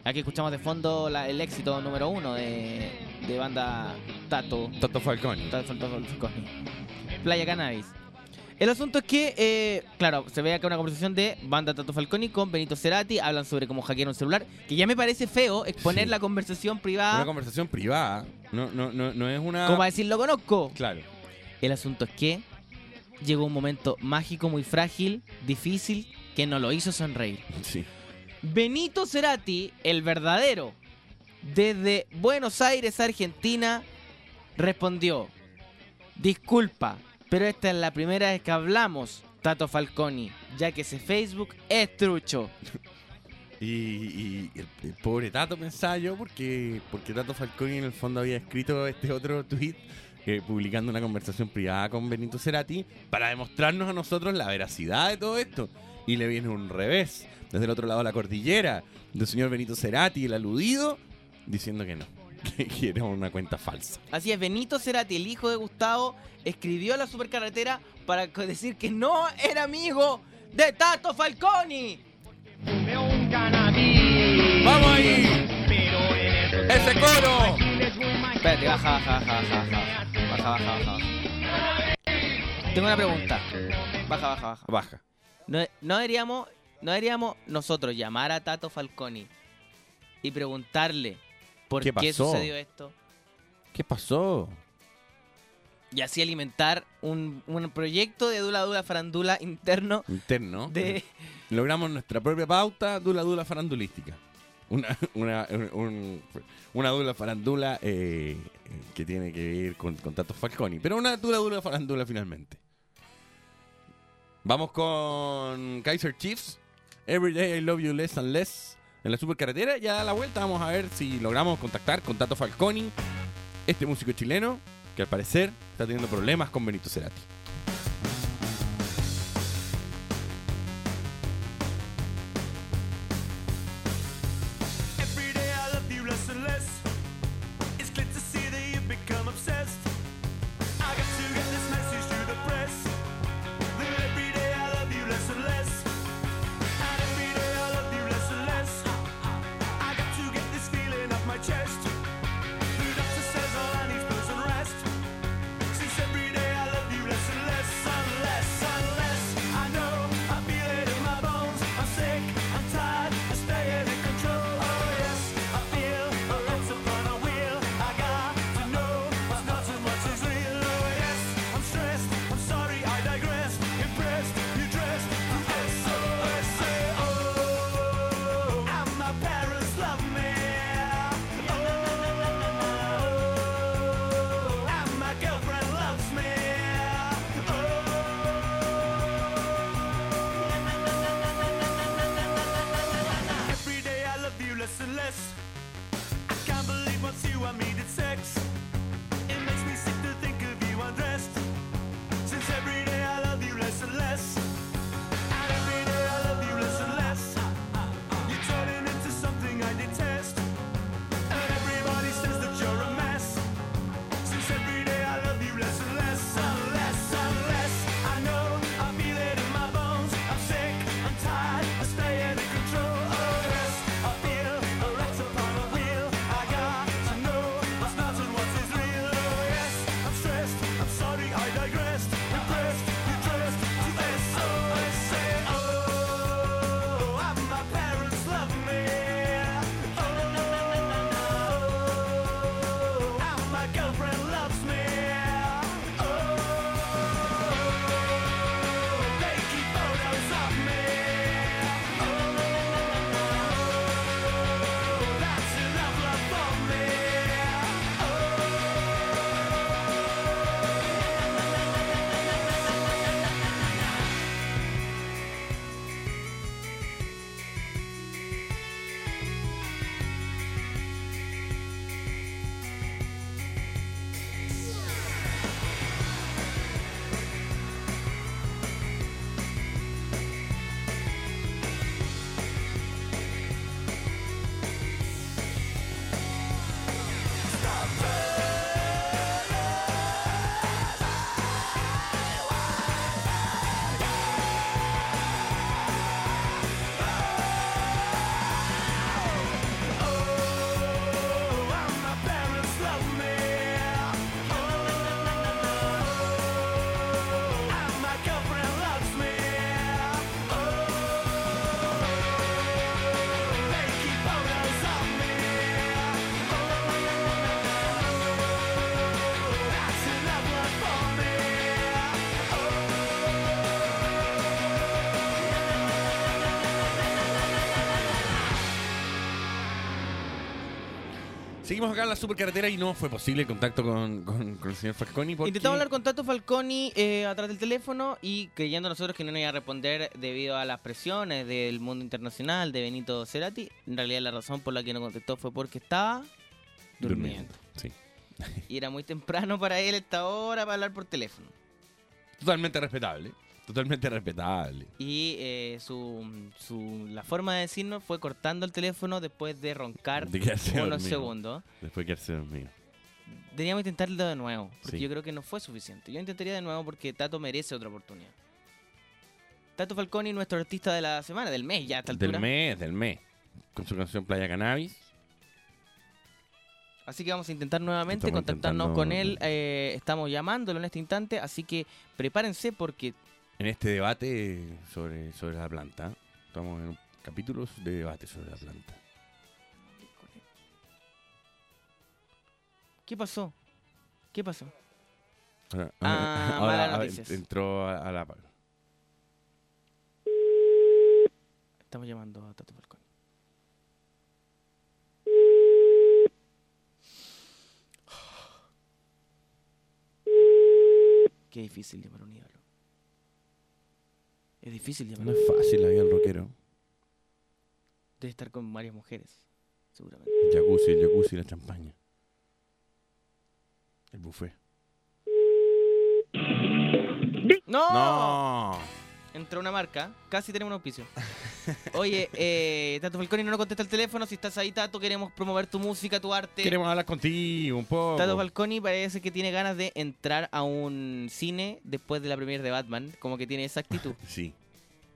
Aquí escuchamos de fondo la- el éxito número uno de, de banda Tato. Toto Falconi. Tato Falconi. Playa Cannabis. El asunto es que, eh, claro, se ve acá una conversación de banda Tato Falconi con Benito Cerati. Hablan sobre cómo hackear un celular. Que ya me parece feo exponer Sí. la conversación Una privada. conversación privada. No, no, no, no es una. Como para decir, lo conozco. Claro. El asunto es que llegó un momento mágico, muy frágil, difícil, que nos lo hizo sonreír. Sí. Benito Cerati, el verdadero, desde Buenos Aires, Argentina, respondió, disculpa, pero esta es la primera vez que hablamos, Tato Falconi, ya que ese Facebook es trucho. Y, y el, el pobre Tato pensaba yo, porque, porque Tato Falconi en el fondo había escrito este otro tweet eh, publicando una conversación privada con Benito Cerati para demostrarnos a nosotros la veracidad de todo esto. Y le viene un revés, desde el otro lado de la cordillera, del señor Benito Cerati, el aludido, diciendo que no, que, era una cuenta falsa. Así es, Benito Cerati, el hijo de Gustavo, escribió a la supercarretera para decir que no era amigo de Tato Falconi. ¡Vamos ahí! ¡Ese coro! Espérate, baja, baja, baja, baja, baja, baja, baja, baja. Tengo una pregunta. Baja, baja, baja. Baja. No, no deberíamos, no deberíamos nosotros llamar a Tato Falconi y preguntarle por ¿Qué qué, pasó? sucedió esto ¿Qué pasó? y así alimentar un, un proyecto de Dula Dula Farandula interno Interno. de logramos nuestra propia pauta dula dula farandulística. Una, una, un- una dula farandula eh, eh, que tiene que ver con, con Tato Falconi. Pero una dula dula farandula finalmente. Vamos con Kaiser Chiefs. Every day I love you less and less. En la supercarretera. Ya a la vuelta vamos a ver si logramos contactar con Tato Falconi. Este músico chileno que al parecer está teniendo problemas con Benito Cerati. Seguimos acá en la supercarretera y no fue posible el contacto con, con- con el señor Falconi porque... Intentamos hablar con Tato Falconi eh, atrás del teléfono y creyendo nosotros que no nos iba a responder debido a las presiones del mundo internacional de Benito Cerati. En realidad la razón por la que no contestó fue porque estaba durmiendo. Sí. Y era muy temprano para él esta hora para hablar por teléfono. Totalmente respetable. Totalmente respetable. Y eh, su, su- la forma de decirnos fue cortando el teléfono después de roncar De unos dormido. segundos. Después de quedarse dormido. Deberíamos intentarlo de nuevo, porque Sí. yo creo que no fue suficiente. Yo intentaría de nuevo porque Tato merece otra oportunidad. Tato Falconi, nuestro artista de la semana, del mes ya a esta altura. Del mes, del mes. Con su canción Playa Cannabis. Así que vamos a intentar nuevamente Estamos contactarnos intentando- con él. eh, estamos llamándolo en este instante, así que prepárense porque En este debate sobre, sobre la planta. Estamos en capítulos de debate sobre la planta. ¿Qué pasó? ¿Qué pasó? Ahora, Ah, ahora, malas a- noticias. entró a, a la... Estamos llamando a Tato Falconi. Qué difícil llamar a un ídolo. Es difícil llamar. No es fácil la vida del rockero. Debe estar con varias mujeres, seguramente. El jacuzzi, el jacuzzi y la champaña. El buffet. ¡No! ¡No! Entró una marca, casi tenemos un auspicio. Oye, eh, Tato Falconi no nos contesta el teléfono. Si estás ahí, Tato, queremos promover tu música, tu arte. Queremos hablar contigo un poco. Tato Falconi parece que tiene ganas de entrar a un cine después de la premiere de Batman. Como que tiene esa actitud. Sí.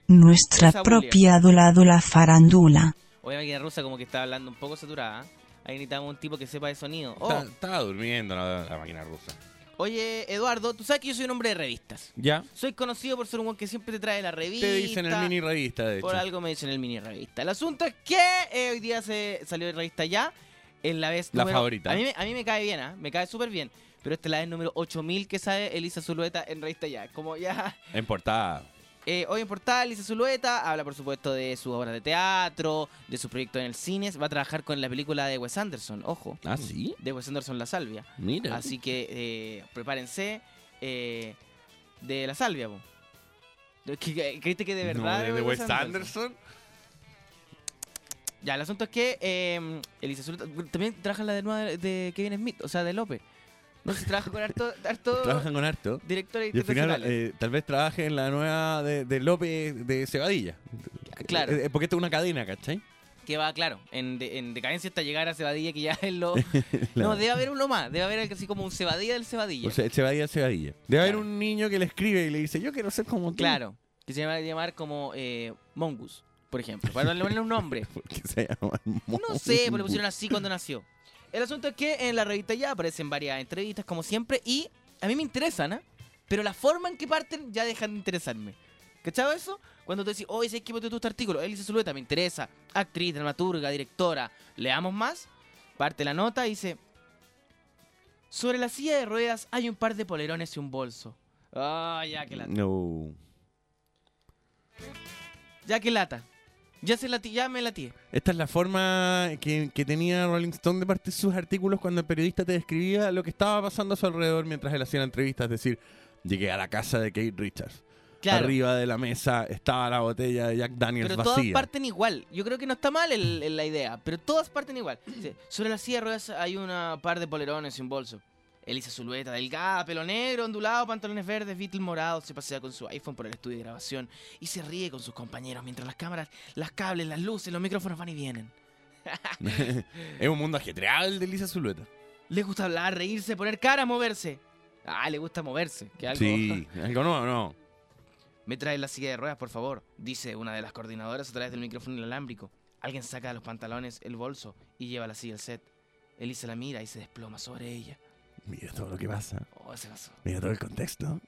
Nuestra Esa propia dola farándula. Oye, la máquina rusa como que está hablando un poco saturada. Ahí necesitamos un tipo que sepa de sonido. Oh, Está- estaba durmiendo la, la máquina rusa. Oye, Eduardo, tú sabes que yo soy un hombre de revistas. ¿Ya? Soy conocido por ser un buen que siempre te trae la revista. Te dicen el mini revista, de hecho. Por algo me dicen el mini revista. El asunto es que eh, hoy día se salió de revista ya. En la vez La número- favorita. A mí, me- a mí me cae bien, ¿ah? Me cae súper bien. Pero esta es la vez número 8000 que sale Elisa Zulueta en revista ya. Como ya. En portada. Eh, hoy en Portal, Elisa Zulueta habla, por supuesto, de sus obras de teatro, de su proyecto en el cine. Va a trabajar con la película de Wes Anderson, ojo. ¿Ah, sí? De Wes Anderson La Salvia. Mira. Así que eh, prepárense eh, de La Salvia, po. ¿Qué- qué- ¿Creíste que de verdad? No, de Wes Anderson. Ya, el asunto es que eh, Elisa Zuleta también trabaja en la de nueva de, de Kevin Smith, o sea, de López. No sé si trabaja con harto, harto Trabajan con harto. directores Y al final, eh, tal vez trabaje en la nueva de, de López de Cebadilla. Claro. Eh, eh, porque esto es una cadena, ¿cachai? Que va, claro, en, de- en decadencia hasta llegar a Cebadilla, que ya es lo... No, debe haber uno más, debe haber así como un Cebadilla del Cebadilla. O sea, Cebadilla, Cebadilla. Debe haber un niño que le escribe y le dice, yo quiero ser como tú. claro, que se llama llamar como eh, Mongus, por ejemplo, para darle un nombre. Porque se llama No sé, pero le pusieron así cuando nació. El asunto es que en la revista ya aparecen varias entrevistas, como siempre, y a mí me interesan, ¿ah? Pero la forma en que parten ya dejan de interesarme. ¿Cachado eso? Cuando tú decís, oye, ¿sabes qué ponte tú este artículo? Elisa Zulueta, me interesa. Actriz, dramaturga, directora. ¿Leamos más? Parte la nota y dice... Sobre la silla de ruedas hay un par de polerones y un bolso. Ah, ya que lata. No. Ya que lata. Ya, se lati, ya me latí. Esta es la forma que, que tenía Rolling Stone de partir sus artículos cuando el periodista te describía lo que estaba pasando a su alrededor mientras él hacía la entrevista. Es decir, llegué a la casa de Kate Richards. Claro. Arriba de la mesa estaba la botella de Jack Daniels Pero todas vacía. parten igual. Yo creo que no está mal el- el- la idea, pero todas parten igual. Sobre la silla de ruedas hay una par de polerones y un bolso. Elisa Zulueta, delgada, pelo negro, ondulado, pantalones verdes, Beatle morado, se pasea con su iPhone por el estudio de grabación y se ríe con sus compañeros mientras las cámaras, las cables, las luces, los micrófonos van y vienen. es un mundo ajetreado el de Lisa Zulueta. Le gusta hablar, reírse, poner cara, moverse. Ah, le gusta moverse. Que algo... Sí, algo nuevo, no. Me trae la silla de ruedas, por favor, dice una de las coordinadoras a través del micrófono inalámbrico. Alguien saca de los pantalones el bolso y lleva la silla al set. Elisa la mira y se desploma sobre ella. Mira todo lo que pasa. Oh, se pasó. Mira todo el contexto.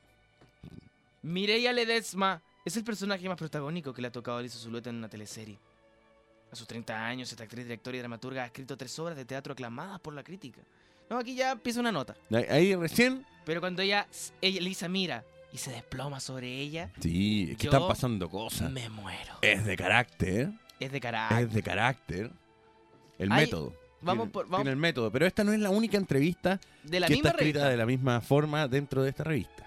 Mireia Ledesma es el personaje más protagónico que le ha tocado a Elisa Zulueta en una teleserie. A sus 30 años, esta actriz, directora y dramaturga ha escrito tres obras de teatro aclamadas por la crítica. No, aquí ya empieza una nota. Ahí, ahí recién. Pero cuando ella, ella Elisa mira y se desploma sobre ella, Sí, es que están pasando cosas. me muero. Es de carácter. Es de carácter. Es de carácter. El Hay- método. Vamos tiene, por- vamos- tiene el método. Pero esta no es la única entrevista De la que misma está escrita revista. de la misma forma dentro de esta revista.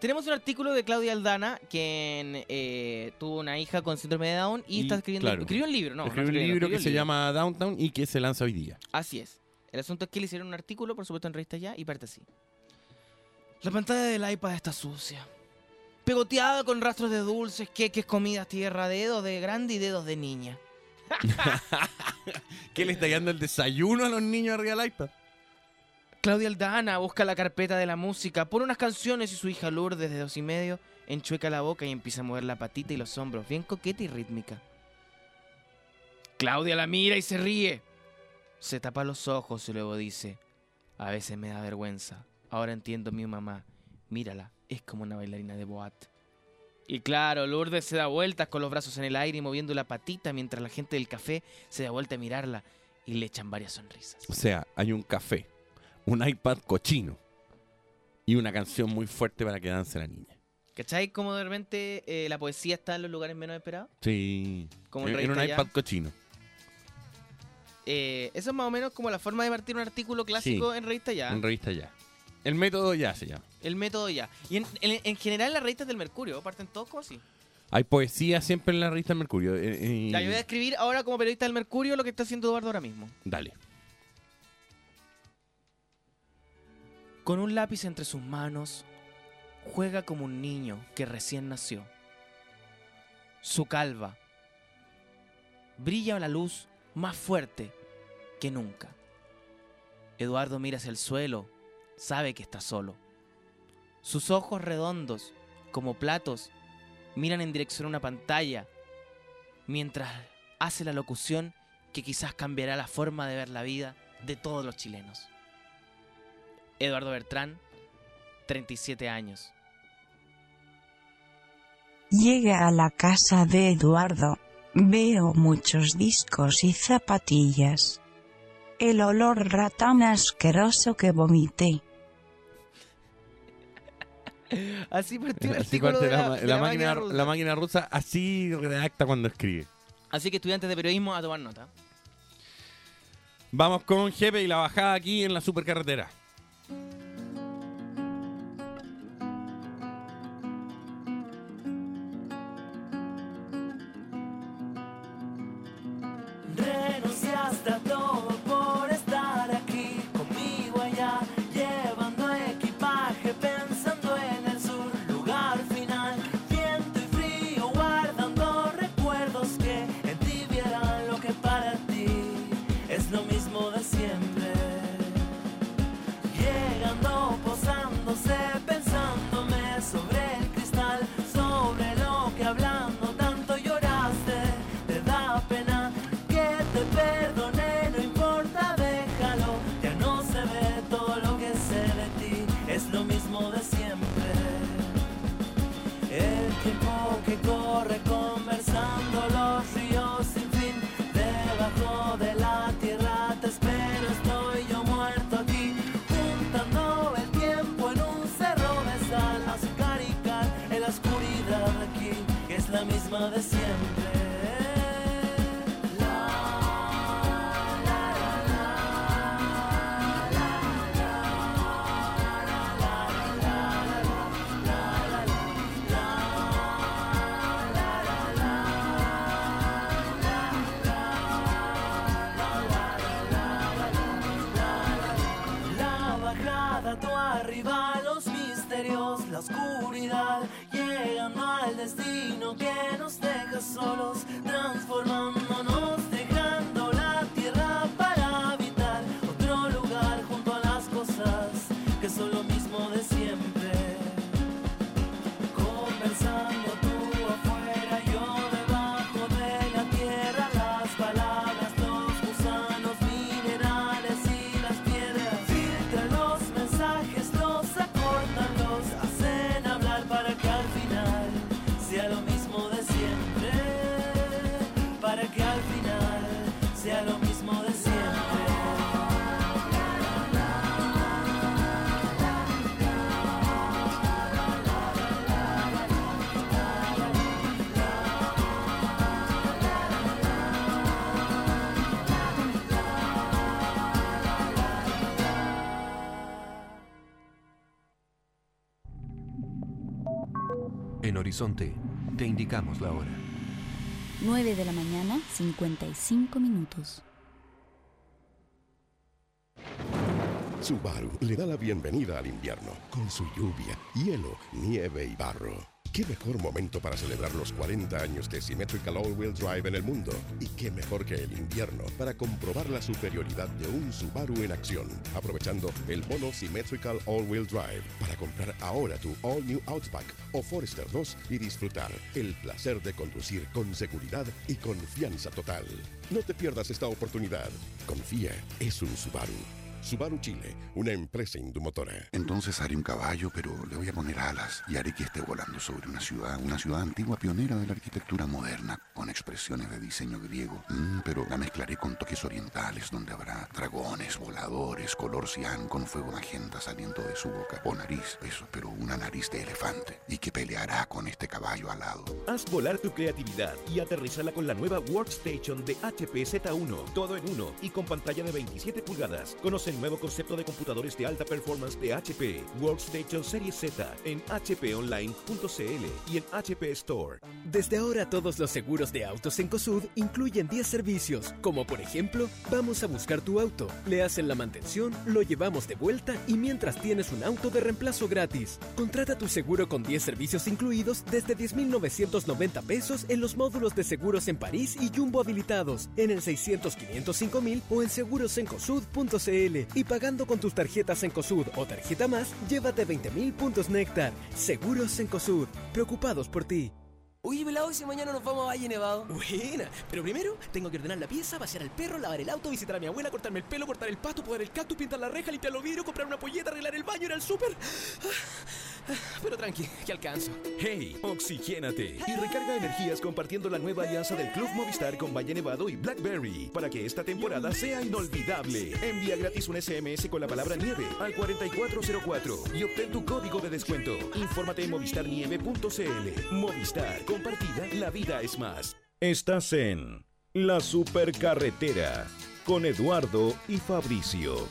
Tenemos un artículo de Claudia Aldana, quien eh, tuvo una hija con síndrome de Down y, Y, está escribiendo. claro, escribió un libro, no. Escribió un libro escribió que se llama Downtown y que se lanza hoy día. Así es. El asunto es que le hicieron un artículo, por supuesto, en revista ya, y parte así. La pantalla del iPad está sucia. Pegoteada con rastros de dulces, queques, comidas, tierra, dedos de grande y dedos de niña. ¿Qué le está dando el desayuno a los niños arriba del iPad? Claudia Aldana busca la carpeta de la música, pone unas canciones y su hija Lourdes de dos y medio enchueca la boca y empieza a mover la patita y los hombros, bien coqueta y rítmica. Claudia la mira y se ríe. Se tapa los ojos y luego dice, a veces me da vergüenza. Ahora entiendo a mi mamá. Mírala, es como una bailarina de boat. Y claro, Lourdes se da vueltas con los brazos en el aire y moviendo la patita mientras la gente del café se da vuelta a mirarla y le echan varias sonrisas. O sea, hay un café, un iPad cochino y una canción muy fuerte para que dance la niña. ¿Cachai? Como de repente eh, la poesía está en los lugares menos esperados. Sí. Como en en, en un iPad cochino. Eh, eso es más o menos como la forma de partir un artículo clásico Sí. en revista ya. En revista ya. El método ya se llama. El método ya. Y en, en- en general las revistas del Mercurio parten todos como así. Hay poesía siempre en la revista El Mercurio. eh, eh, Ya, yo voy a escribir ahora como periodista del Mercurio lo que está haciendo Eduardo ahora mismo. Dale. Con un lápiz entre sus manos, juega como un niño que recién nació. Su calva brilla a la luz más fuerte que nunca. Eduardo mira hacia el suelo, sabe que está solo. Sus ojos redondos, como platos, miran en dirección a una pantalla, mientras hace la locución que quizás cambiará la forma de ver la vida de todos los chilenos. Eduardo Bertrán, 37 años. Llega a la casa de Eduardo. Veo muchos discos y zapatillas. El olor ratán asqueroso que vomité. Así partió el Así artículo parte de la, la, ma- de la la máquina, rusa. la máquina rusa, así redacta cuando escribe. Así que estudiantes de periodismo a tomar nota. Vamos con Jepe y la bajada aquí en la supercarretera. Renunciaste a es la misma Horizonte, te indicamos la hora. 9 de la mañana, 55 minutos. Subaru le da la bienvenida al invierno con su lluvia, hielo, nieve y barro. ¿Qué mejor momento para celebrar los 40 años de Symmetrical All-Wheel Drive en el mundo? ¿Y qué mejor que el invierno para comprobar la superioridad de un Subaru en acción? Aprovechando el bono Symmetrical All-Wheel Drive para comprar ahora tu All New Outback o Forester 2 y disfrutar el placer de conducir con seguridad y confianza total. No te pierdas esta oportunidad. Confía, es un Subaru. Subaru Chile, una empresa indumotora. Entonces haré un caballo, pero le voy a poner alas y haré que esté volando sobre una ciudad, una ciudad antigua pionera de la arquitectura moderna, con expresiones de diseño griego. Mm, pero la mezclaré con toques orientales, donde habrá dragones, voladores, color cian con fuego magenta saliendo de su boca o nariz, eso, pero una nariz de elefante, y que peleará con este caballo alado. Haz volar tu creatividad y aterrízala con la nueva Workstation de HP Z1. Todo en uno y con pantalla de 27 pulgadas. Conoce nuevo concepto de computadores de alta performance de HP. Workstation Series Z en hponline.cl y en HP Store. Desde ahora todos los seguros de autos en COSUD incluyen 10 servicios, como por ejemplo, vamos a buscar tu auto, le hacen la mantención, lo llevamos de vuelta y mientras tienes un auto de reemplazo gratis. Contrata tu seguro con 10 servicios incluidos desde 10.990 pesos en los módulos de seguros en París y Jumbo habilitados, en el 600 505 mil o en segurosencosud.cl y pagando con tus tarjetas en COSUD o tarjeta más, llévate 20.000 puntos Néctar. Seguros en COSUD, preocupados por ti. Oye, pelado, ¿y si mañana nos vamos a Valle Nevado? Buena, pero primero tengo que ordenar la pieza, pasear al perro, lavar el auto, visitar a mi abuela, cortarme el pelo, cortar el pasto, podar el cactus, pintar la reja, limpiar los vidrios, comprar una polleta, arreglar el baño, ir al súper. Pero tranqui, que alcanzo. Hey, oxigénate y recarga energías compartiendo la nueva alianza del Club Movistar con Valle Nevado y BlackBerry para que esta temporada sea inolvidable. Envía gratis un SMS con la palabra nieve al 4404 y obtén tu código de descuento. Infórmate en movistarnieve.cl. Movistar, compartida, la vida es más. Estás en La Supercarretera con Eduardo y Fabricio.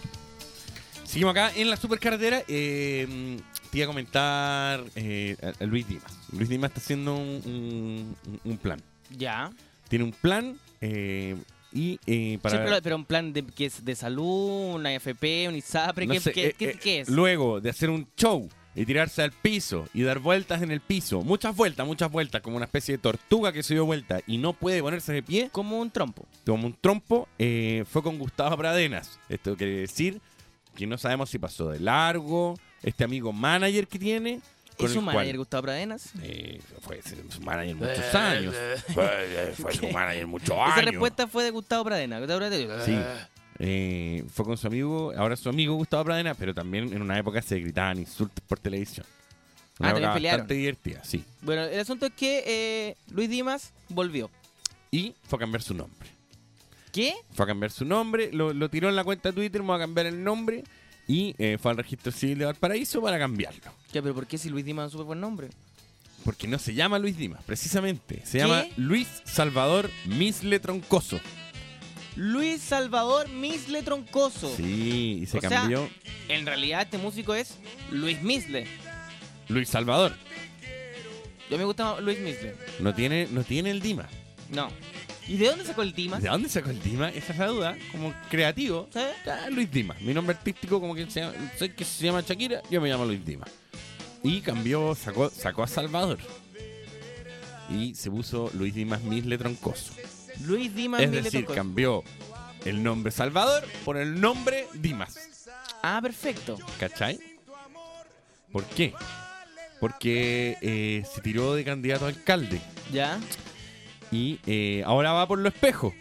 Seguimos acá en la supercarretera. Eh, te iba a comentar eh, a- Luis Dimas. Luis Dimas está haciendo un, un- un plan. Ya. Tiene un plan eh, y eh, para... Lo- pero un plan de, que es de salud, una AFP, un ISAPRE, no ¿qué, sé, qué- eh, qué- eh, qué es? Luego de hacer un show y tirarse al piso y dar vueltas en el piso, muchas vueltas, muchas vueltas, como una especie de tortuga que se dio vuelta y no puede ponerse de pie. Como un trompo. Como un trompo, eh, fue con Gustavo Pradenas. Esto quiere decir que no sabemos si pasó de largo, este amigo manager que tiene. ¿Es cual- manager Gustavo Pradenas? Eh, fue su manager muchos años. Fue, fue su manager muchos años. Esa respuesta fue de Gustavo Pradenas. Gustavo Pradenas. Sí. Eh, fue con su amigo, ahora su amigo Gustavo Pradena, pero también en una época se gritaban insultos por televisión. Una Ah, época bastante divertida, sí. Bueno, el asunto es que eh, Luis Dimas volvió. Y fue a cambiar su nombre. ¿Qué? Fue a cambiar su nombre, lo, lo tiró en la cuenta de Twitter, vamos a cambiar el nombre y eh, fue al registro civil de Valparaíso para cambiarlo. ¿Qué, pero por qué si Luis Dimas es un súper buen nombre? Porque no se llama Luis Dimas, precisamente. Se ¿Qué? llama Luis Salvador Misle Troncoso. Luis Salvador Misle Troncoso. Sí, y se O sea, cambió En realidad este músico es Luis Misle. Luis Salvador. Yo me gusta Luis Misle. No tiene, no tiene el Dimas. No. ¿Y de dónde sacó el Dimas? ¿De dónde sacó el Dimas? Esa es la duda. Como creativo. Ah, Luis Dimas. Mi nombre artístico, como que se llama, sé que se llama Shakira, yo me llamo Luis Dimas. Y cambió, sacó, sacó a Salvador. Y se puso Luis Dimas Misle Troncoso. Luis Dimas es decir, cambió el nombre Salvador por el nombre Dimas. Ah, perfecto. ¿Cachai? ¿Por qué? Porque eh, se tiró de candidato a alcalde. ¿Ya? Y eh, ahora va por lo espejo.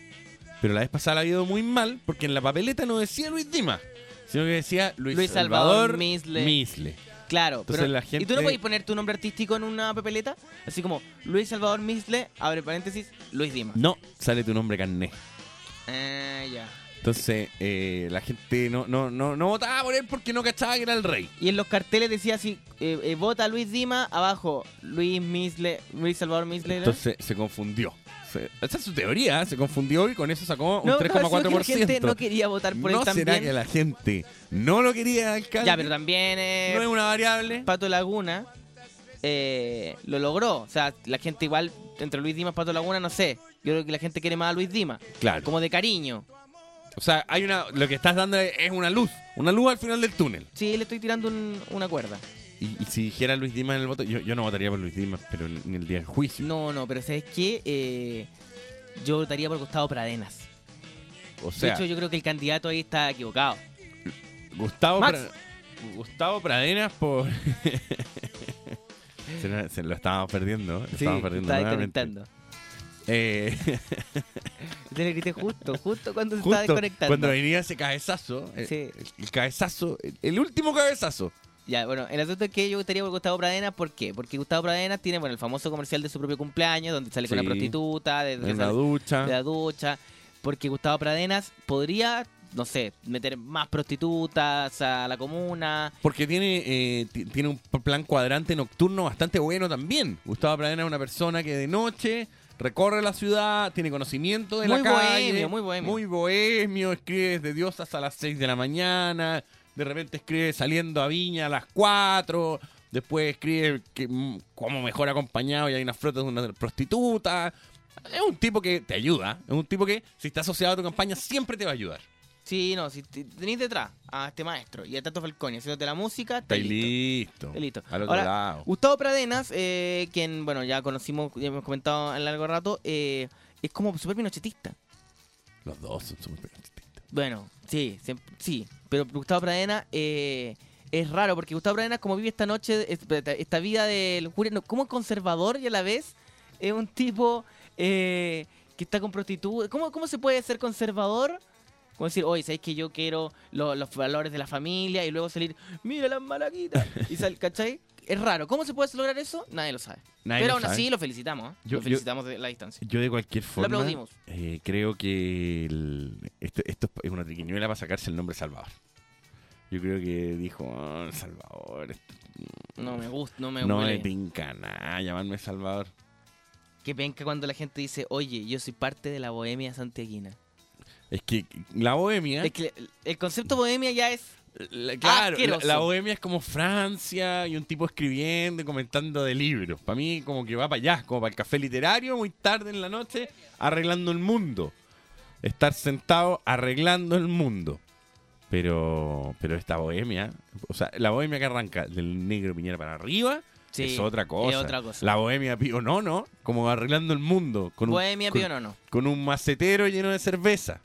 Pero la vez pasada ha ido muy mal porque en la papeleta no decía Luis Dimas, sino que decía Luis, Luis Salvador, Salvador Misle. Misle. Claro, Entonces pero la ¿y tú no puedes poner tu nombre artístico en una papeleta? Así como Luis Salvador Misle, abre paréntesis, Luis Dimas. No, sale tu nombre carné. Ah, ya. Entonces eh, la gente no, no, no, no votaba por él porque no cachaba que era el rey. Y en los carteles decía así, eh, eh, vota Luis Dimas, abajo Luis Misle, Luis Salvador Misle. ¿no? Entonces se confundió. Esa es su teoría, se confundió y con eso sacó un No, no, sino que la 3,4%. gente no quería votar por él ¿No será también? que la gente no lo quería de alcalde? Ya, pero también eh, No es una variable. Pato Laguna eh, lo logró. O sea, la gente igual, entre Luis Dimas y Pato Laguna, no sé. Yo creo que la gente quiere más a Luis Dimas. Claro. Como de cariño. O sea, hay una, lo que estás dando es una luz, una luz al final del túnel. Sí, le estoy tirando un- una cuerda. Y, y si dijera Luis Dimas en el voto, yo, yo no votaría por Luis Dimas, pero en, en el día del juicio. No, no, pero ¿sabes qué? Eh, yo votaría por Gustavo Pradenas. O sea, de hecho, yo creo que el candidato ahí está equivocado. Gustavo, Max. Pra- Gustavo Pradenas por... se, lo, se lo estábamos perdiendo, lo Sí, estábamos perdiendo nuevamente. desconectando. Eh, Te le grité justo, justo cuando se estaba desconectando. cuando venía ese cabezazo, el, Sí. el- el cabezazo, el último cabezazo. Ya, bueno, el asunto es que yo votaría por Gustavo Pradenas, ¿por qué? Porque Gustavo Pradenas tiene, bueno, el famoso comercial de su propio cumpleaños, donde sale con una prostituta, de, En la ducha. de la ducha, porque Gustavo Pradenas podría, no sé, meter más prostitutas a la comuna. Porque tiene, eh, ti- tiene un plan cuadrante nocturno bastante bueno también. Gustavo Pradena es una persona que de noche recorre la ciudad, tiene conocimiento de Muy la calle. bohemio, muy bohemio. Muy bohemio, escribe desde Dios hasta las 6 de la mañana. De repente escribe saliendo a Viña a las 4. Después escribe que, mm, como mejor acompañado y hay unas flotas de una prostituta. Es un tipo que te ayuda. Es un tipo que, si está asociado a tu campaña, siempre te va a ayudar. Sí, no, si te- tenéis detrás a este maestro y a Tato Falconi haciéndote la música, Está listo. listo. Está listo. Al otro Ahora, lado. Gustavo Pradenas, eh, quien, bueno, ya conocimos, ya hemos comentado en largo rato, eh, es como súper pinochetista. Los dos son súper Bueno, sí, siempre- sí, pero Gustavo Pradena eh, es raro porque Gustavo Pradena como vive esta noche, es- esta vida de locura, no, como conservador y a la vez es un tipo eh, que está con prostitutas. ¿Cómo, ¿Cómo se puede ser conservador? Como decir, oye, ¿sabéis que yo quiero lo- los valores de la familia y luego salir, mira las malaquitas? Y sal, ¿cachai? Es raro. ¿Cómo se puede lograr eso? Nadie lo sabe. Nadie pero lo aún sabe. así lo felicitamos. ¿eh? Yo- lo yo- felicitamos de la distancia. Yo de cualquier forma aplaudimos. eh, creo que el- esto, esto es una triquiñuela para sacarse el nombre Salvador. Yo creo que dijo, "Ah, Salvador, esto- No me gusta, no me no huele. me tinca nada llamarme Salvador. Que penca cuando la gente dice, oye, yo soy parte de la bohemia santiaguina. Es que la bohemia, Es que el concepto bohemia ya es. La- claro, la, la bohemia es como Francia y un tipo escribiendo y comentando de libros. Para mí como que va para allá, como para el café literario, muy tarde en la noche, arreglando el mundo. Estar sentado arreglando el mundo. Pero, pero esta bohemia, o sea, la bohemia que arranca del negro Piñera para arriba Sí, es otra cosa. es otra cosa. La bohemia Pío Nono, como arreglando el mundo. Con Bohemia un, con, Pío Nono. Con un macetero lleno de cerveza.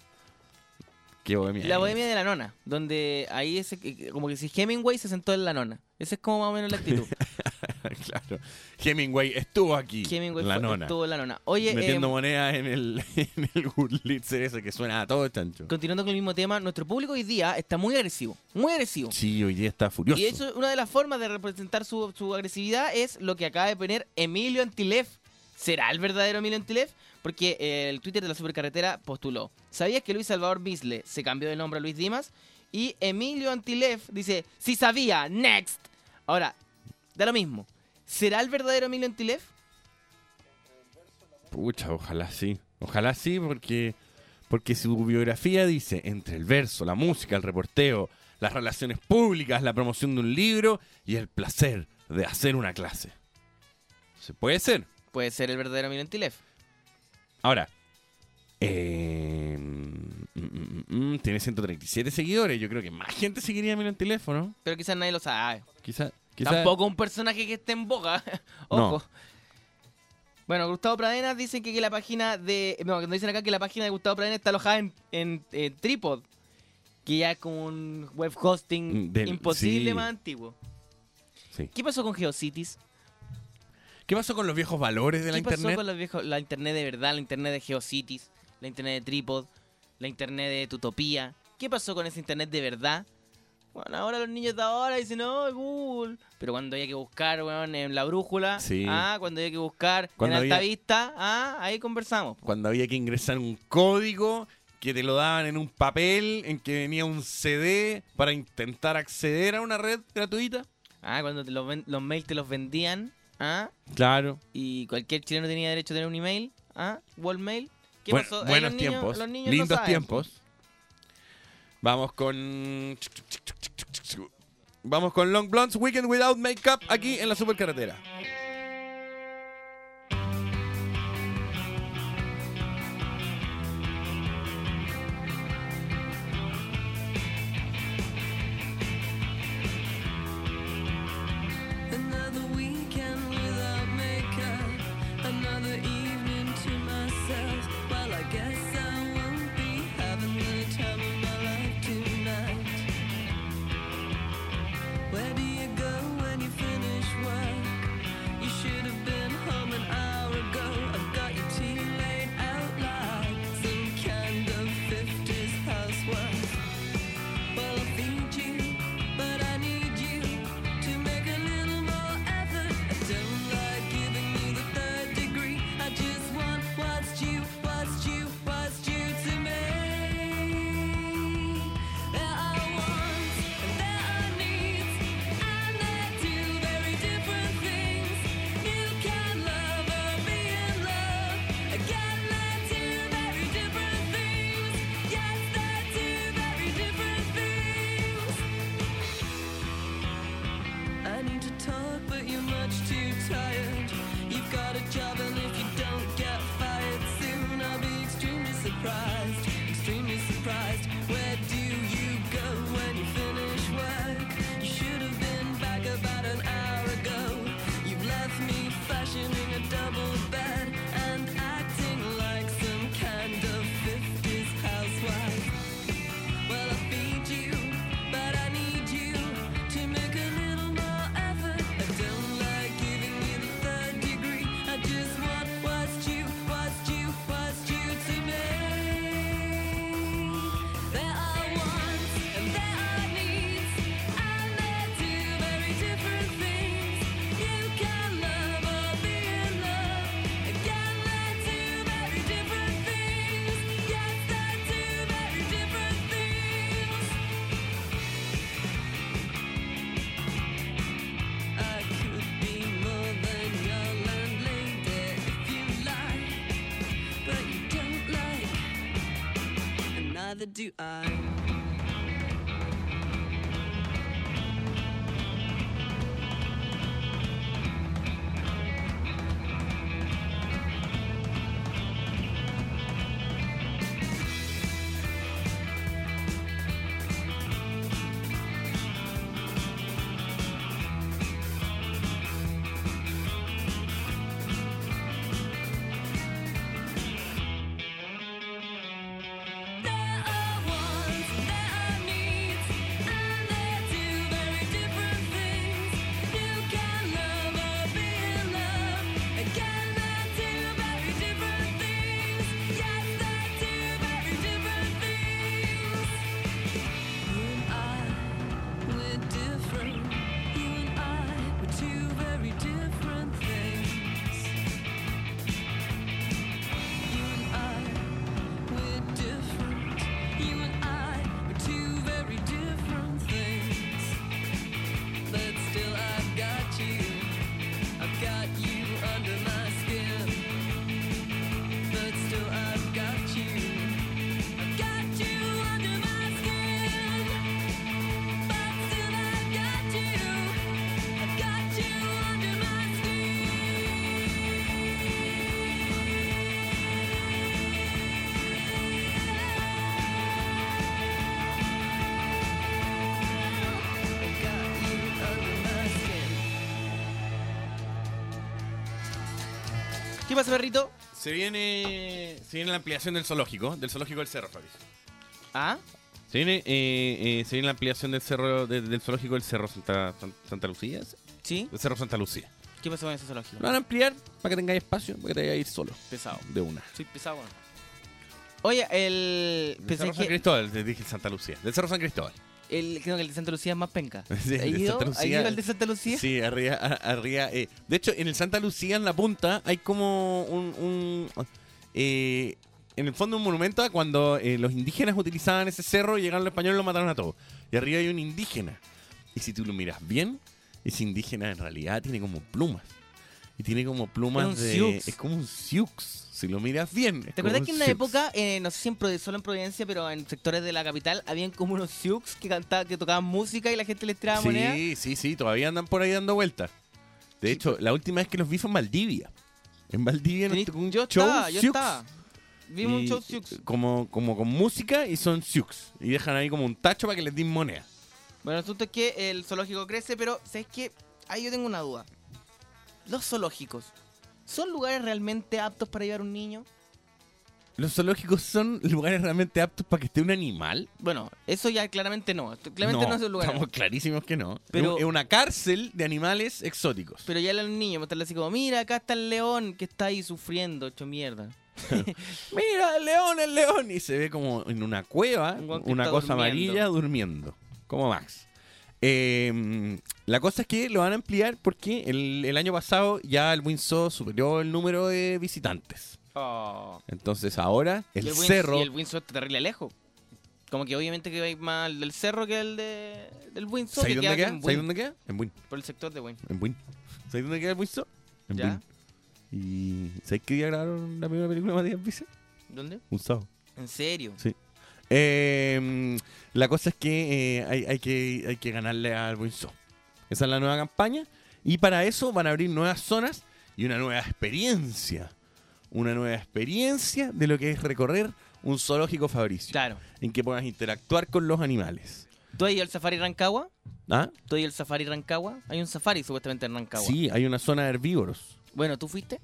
Qué bohemia. La es? bohemia de la nona, donde ahí es eh, como que si Hemingway se sentó en la nona. Esa es como más o menos la actitud. claro. Hemingway estuvo aquí. Hemingway la fue- nona. estuvo en la nona. Oye, Metiendo em, monedas en el, en el Gurlitzer ese que suena a todo chancho. continuando con el mismo tema, nuestro público hoy día está muy agresivo. Muy agresivo. Sí, hoy día está furioso. Y eso, una de las formas de representar su, su agresividad es lo que acaba de poner Emilio Antilef. ¿Será el verdadero Emilio Antilef? Porque eh, el Twitter de la supercarretera postuló. ¿Sabías que Luis Salvador Bisle se cambió de nombre a Luis Dimas? Y Emilio Antilef dice, sí sabía, next. Ahora, da lo mismo. ¿Será el verdadero Emilio Antilef? Pucha, ojalá sí. Ojalá sí, porque, porque su biografía dice, entre el verso, la música, el reporteo, las relaciones públicas, la promoción de un libro y el placer de hacer una clase. Se puede ser. Puede ser el verdadero Emilio Antilef. Ahora, eh, mm, mm, mm, tiene 137 seguidores. Yo creo que más gente seguiría a Emilio en teléfono. Pero quizás nadie lo sabe. Quizá, quizá- Tampoco un personaje que esté en boga. No. Ojo. Bueno, Gustavo Pradenas dicen que, que la página de. No, nos dicen acá que la página de Gustavo Pradenas está alojada en, en, Tripod. Que ya es como un web hosting del- imposible sí. más antiguo. Sí. ¿Qué pasó con GeoCities? ¿Qué pasó con los viejos valores de la ¿Qué pasó internet? con los viejos, la internet de verdad, la internet de GeoCities, la internet de Tripod, la internet de Tutopía? ¿Qué pasó con esa internet de verdad? Bueno, ahora los niños de ahora dicen, no, Google. Pero cuando había que buscar, weón, en la brújula, Sí. ah, cuando había que buscar Cuando en había- alta vista, ah, ahí conversamos. Cuando había que ingresar un código que te lo daban en un papel, en que venía un CD para intentar acceder a una red gratuita. Ah, cuando te los, ven- los mails te los vendían, ¿ah? Claro. Y cualquier chileno tenía derecho a tener un email, ¿ah? Wallmail. Buenos tiempos. Lindos tiempos. Vamos con. Vamos con Long Blondes Weekend Without Makeup aquí en la supercarretera. do I? ¿Qué pasa, perrito? Se viene, se viene la ampliación del zoológico, del zoológico del Cerro, Fabricio. ¿Ah? Se viene, eh, eh se viene la ampliación del cerro, del zoológico del Cerro Santa, Santa Lucía. ¿Sí? Del Cerro Santa Lucía. ¿Qué pasa con ese zoológico? Lo van a ampliar para que tengáis espacio, para que te vayáis a ir solo, Pesado. de una. Soy pesado. Oye, el... Del Pensé Cerro San. Cristóbal, te dije Santa Lucía. Del Cerro San Cristóbal. El, creo que el de Santa Lucía es más penca. Sí, ¿Ha ido? El de Santa Lucía? Sí, arriba. arriba. Eh. De hecho, en el Santa Lucía, en la punta, hay como un. Eh, en el fondo, un monumento a cuando eh, los indígenas utilizaban ese cerro, y llegaron los españoles y lo mataron a todos. Y arriba hay un indígena. Y si tú lo miras bien, ese indígena en realidad tiene como plumas. Y tiene como plumas de. Es como un siux si lo miras bien. ¿Te acuerdas que en una época, eh, no sé si en solo en Providencia, pero en sectores de la capital, habían como unos Sioux que cantaban, que tocaban música y la gente les tiraba monedas? Sí, sí, sí, todavía andan por ahí dando vueltas. De hecho, la última vez que los vi fue en Valdivia. En Valdivia nos tocó un yo show estaba, yo Sioux. estaba. Vimos un show Sioux. Como, como con música y son Sioux. Y dejan ahí como un tacho para que les den moneda. Bueno, el asunto es que el zoológico crece, pero ¿sabes qué? Ahí yo tengo una duda. Los zoológicos, ¿son lugares realmente aptos para llevar un niño? ¿Los zoológicos son lugares realmente aptos para que esté un animal? Bueno, eso ya claramente no. Claramente no, es un lugar. Estamos clarísimos que no. Pero- es una cárcel de animales exóticos. Pero ya al niño mostrarle así como, mira, acá está el león que está ahí sufriendo, hecho mierda. Mira, el león, el león. Y se ve como en una cueva, Un una cosa durmiendo. amarilla durmiendo. Como Max. Eh, la cosa es que lo van a ampliar porque el, el año pasado ya el Windsor superó el número de visitantes. Oh. Entonces ahora el, Y Win- cerro... Y el Windsor está terrible lejos. Como que obviamente que hay más el del cerro que el de, del Windsor. ¿Sabes dónde queda? en ¿Sabes Win- dónde queda? En Win. Por el sector de Win. En Win. ¿Sabes dónde queda el Windsor? En Ya. Win. ¿Y sabes qué día grabaron la primera película de Matías Vice? ¿Dónde? Un sábado. ¿En serio? Sí. Eh, la cosa es que eh, hay, hay que hay que ganarle al Windsor. Esa es la nueva campaña. Y para eso van a abrir nuevas zonas y una nueva experiencia. Una nueva experiencia de lo que es recorrer un zoológico Fabricio. Claro. En que puedas interactuar con los animales. ¿Tú has ido al Safari Rancagua? ¿Ah? ¿Tú has ido al Safari Rancagua? Hay un Safari supuestamente en Rancagua. Sí, hay una zona de herbívoros. Bueno, ¿tú fuiste?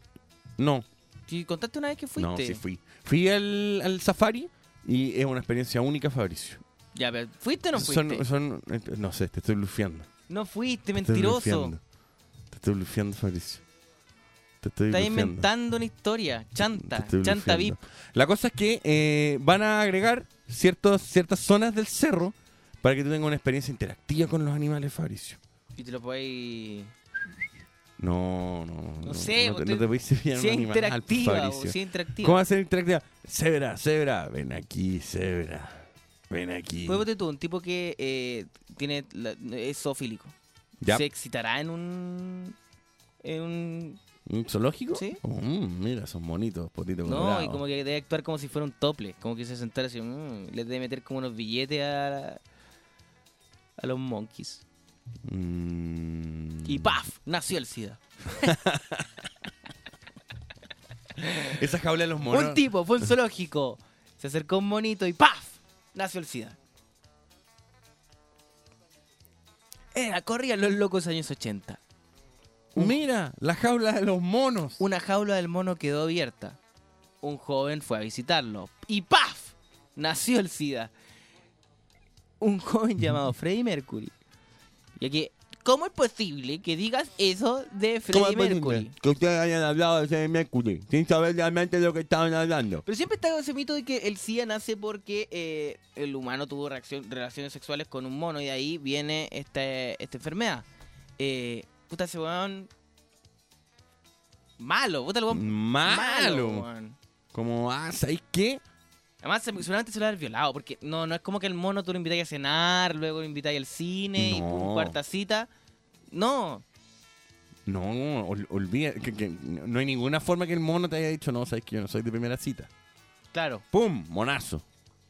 No, Sí, contaste una vez que fuiste. no, sí fui. Fui al, al safari y es una experiencia única, Fabricio. Ya, pero ¿fuiste o no fuiste? Son, son, eh, no sé, te estoy blufeando. No fuiste, mentiroso. Te estoy blufeando, Fabricio. Te estoy Estás blufeando. inventando una historia. Chanta. Chanta. VIP. La cosa es que eh, van a agregar ciertos, ciertas zonas del cerro para que tú tengas una experiencia interactiva con los animales, Fabricio. Y te lo podéis... No, no, no. sé, no, te, no te si un es animal, interactiva, Fabricio. o si es interactiva. ¿Cómo va a ser interactiva? Cebra, cebra, ven aquí, cebra. Ven aquí. Pues ponte tú, un tipo que eh, tiene la- es zoofílico. Ya. ¿Se excitará en un... en un... ¿Un zoológico? Sí. Mm, mira, son bonitos, potitos No, y como que debe actuar como si fuera un tople. Como que se sentara así, mm, le debe meter como unos billetes a, a los monkeys. Mm. Y ¡paf! Nació el SIDA. Esa jaula de los monos. Un tipo fue un zoológico, se acercó un monito y ¡paf! Nació el SIDA. Era, corrían los locos años 80. Mira, la jaula de los monos. Una jaula del mono quedó abierta. Un joven fue a visitarlo. Y ¡paf! Nació el SIDA. Un joven llamado Freddie Mercury. Y aquí, ¿cómo es posible que digas eso de Freddie Mercury? Que ustedes hayan hablado de ese Mercury sin saber realmente lo que estaban hablando. Pero siempre está ese mito de que el SIDA nace porque eh, el humano tuvo reacción- relaciones sexuales con un mono y de ahí viene este, esta enfermedad. Eh, puta, ese weón. Malo, puta, el weón. Malo. weón. Como, ah, ¿sabes qué? Además, se- seguramente se lo ha violado, porque no, no es como que el mono tú lo invitáis a cenar, luego lo invitáis al cine y pum, cuarta cita. No, No, ol- olvida, que, que no hay ninguna forma que el mono te haya dicho, no, sabes que yo no soy de primera cita. claro. ¡Pum! Monazo.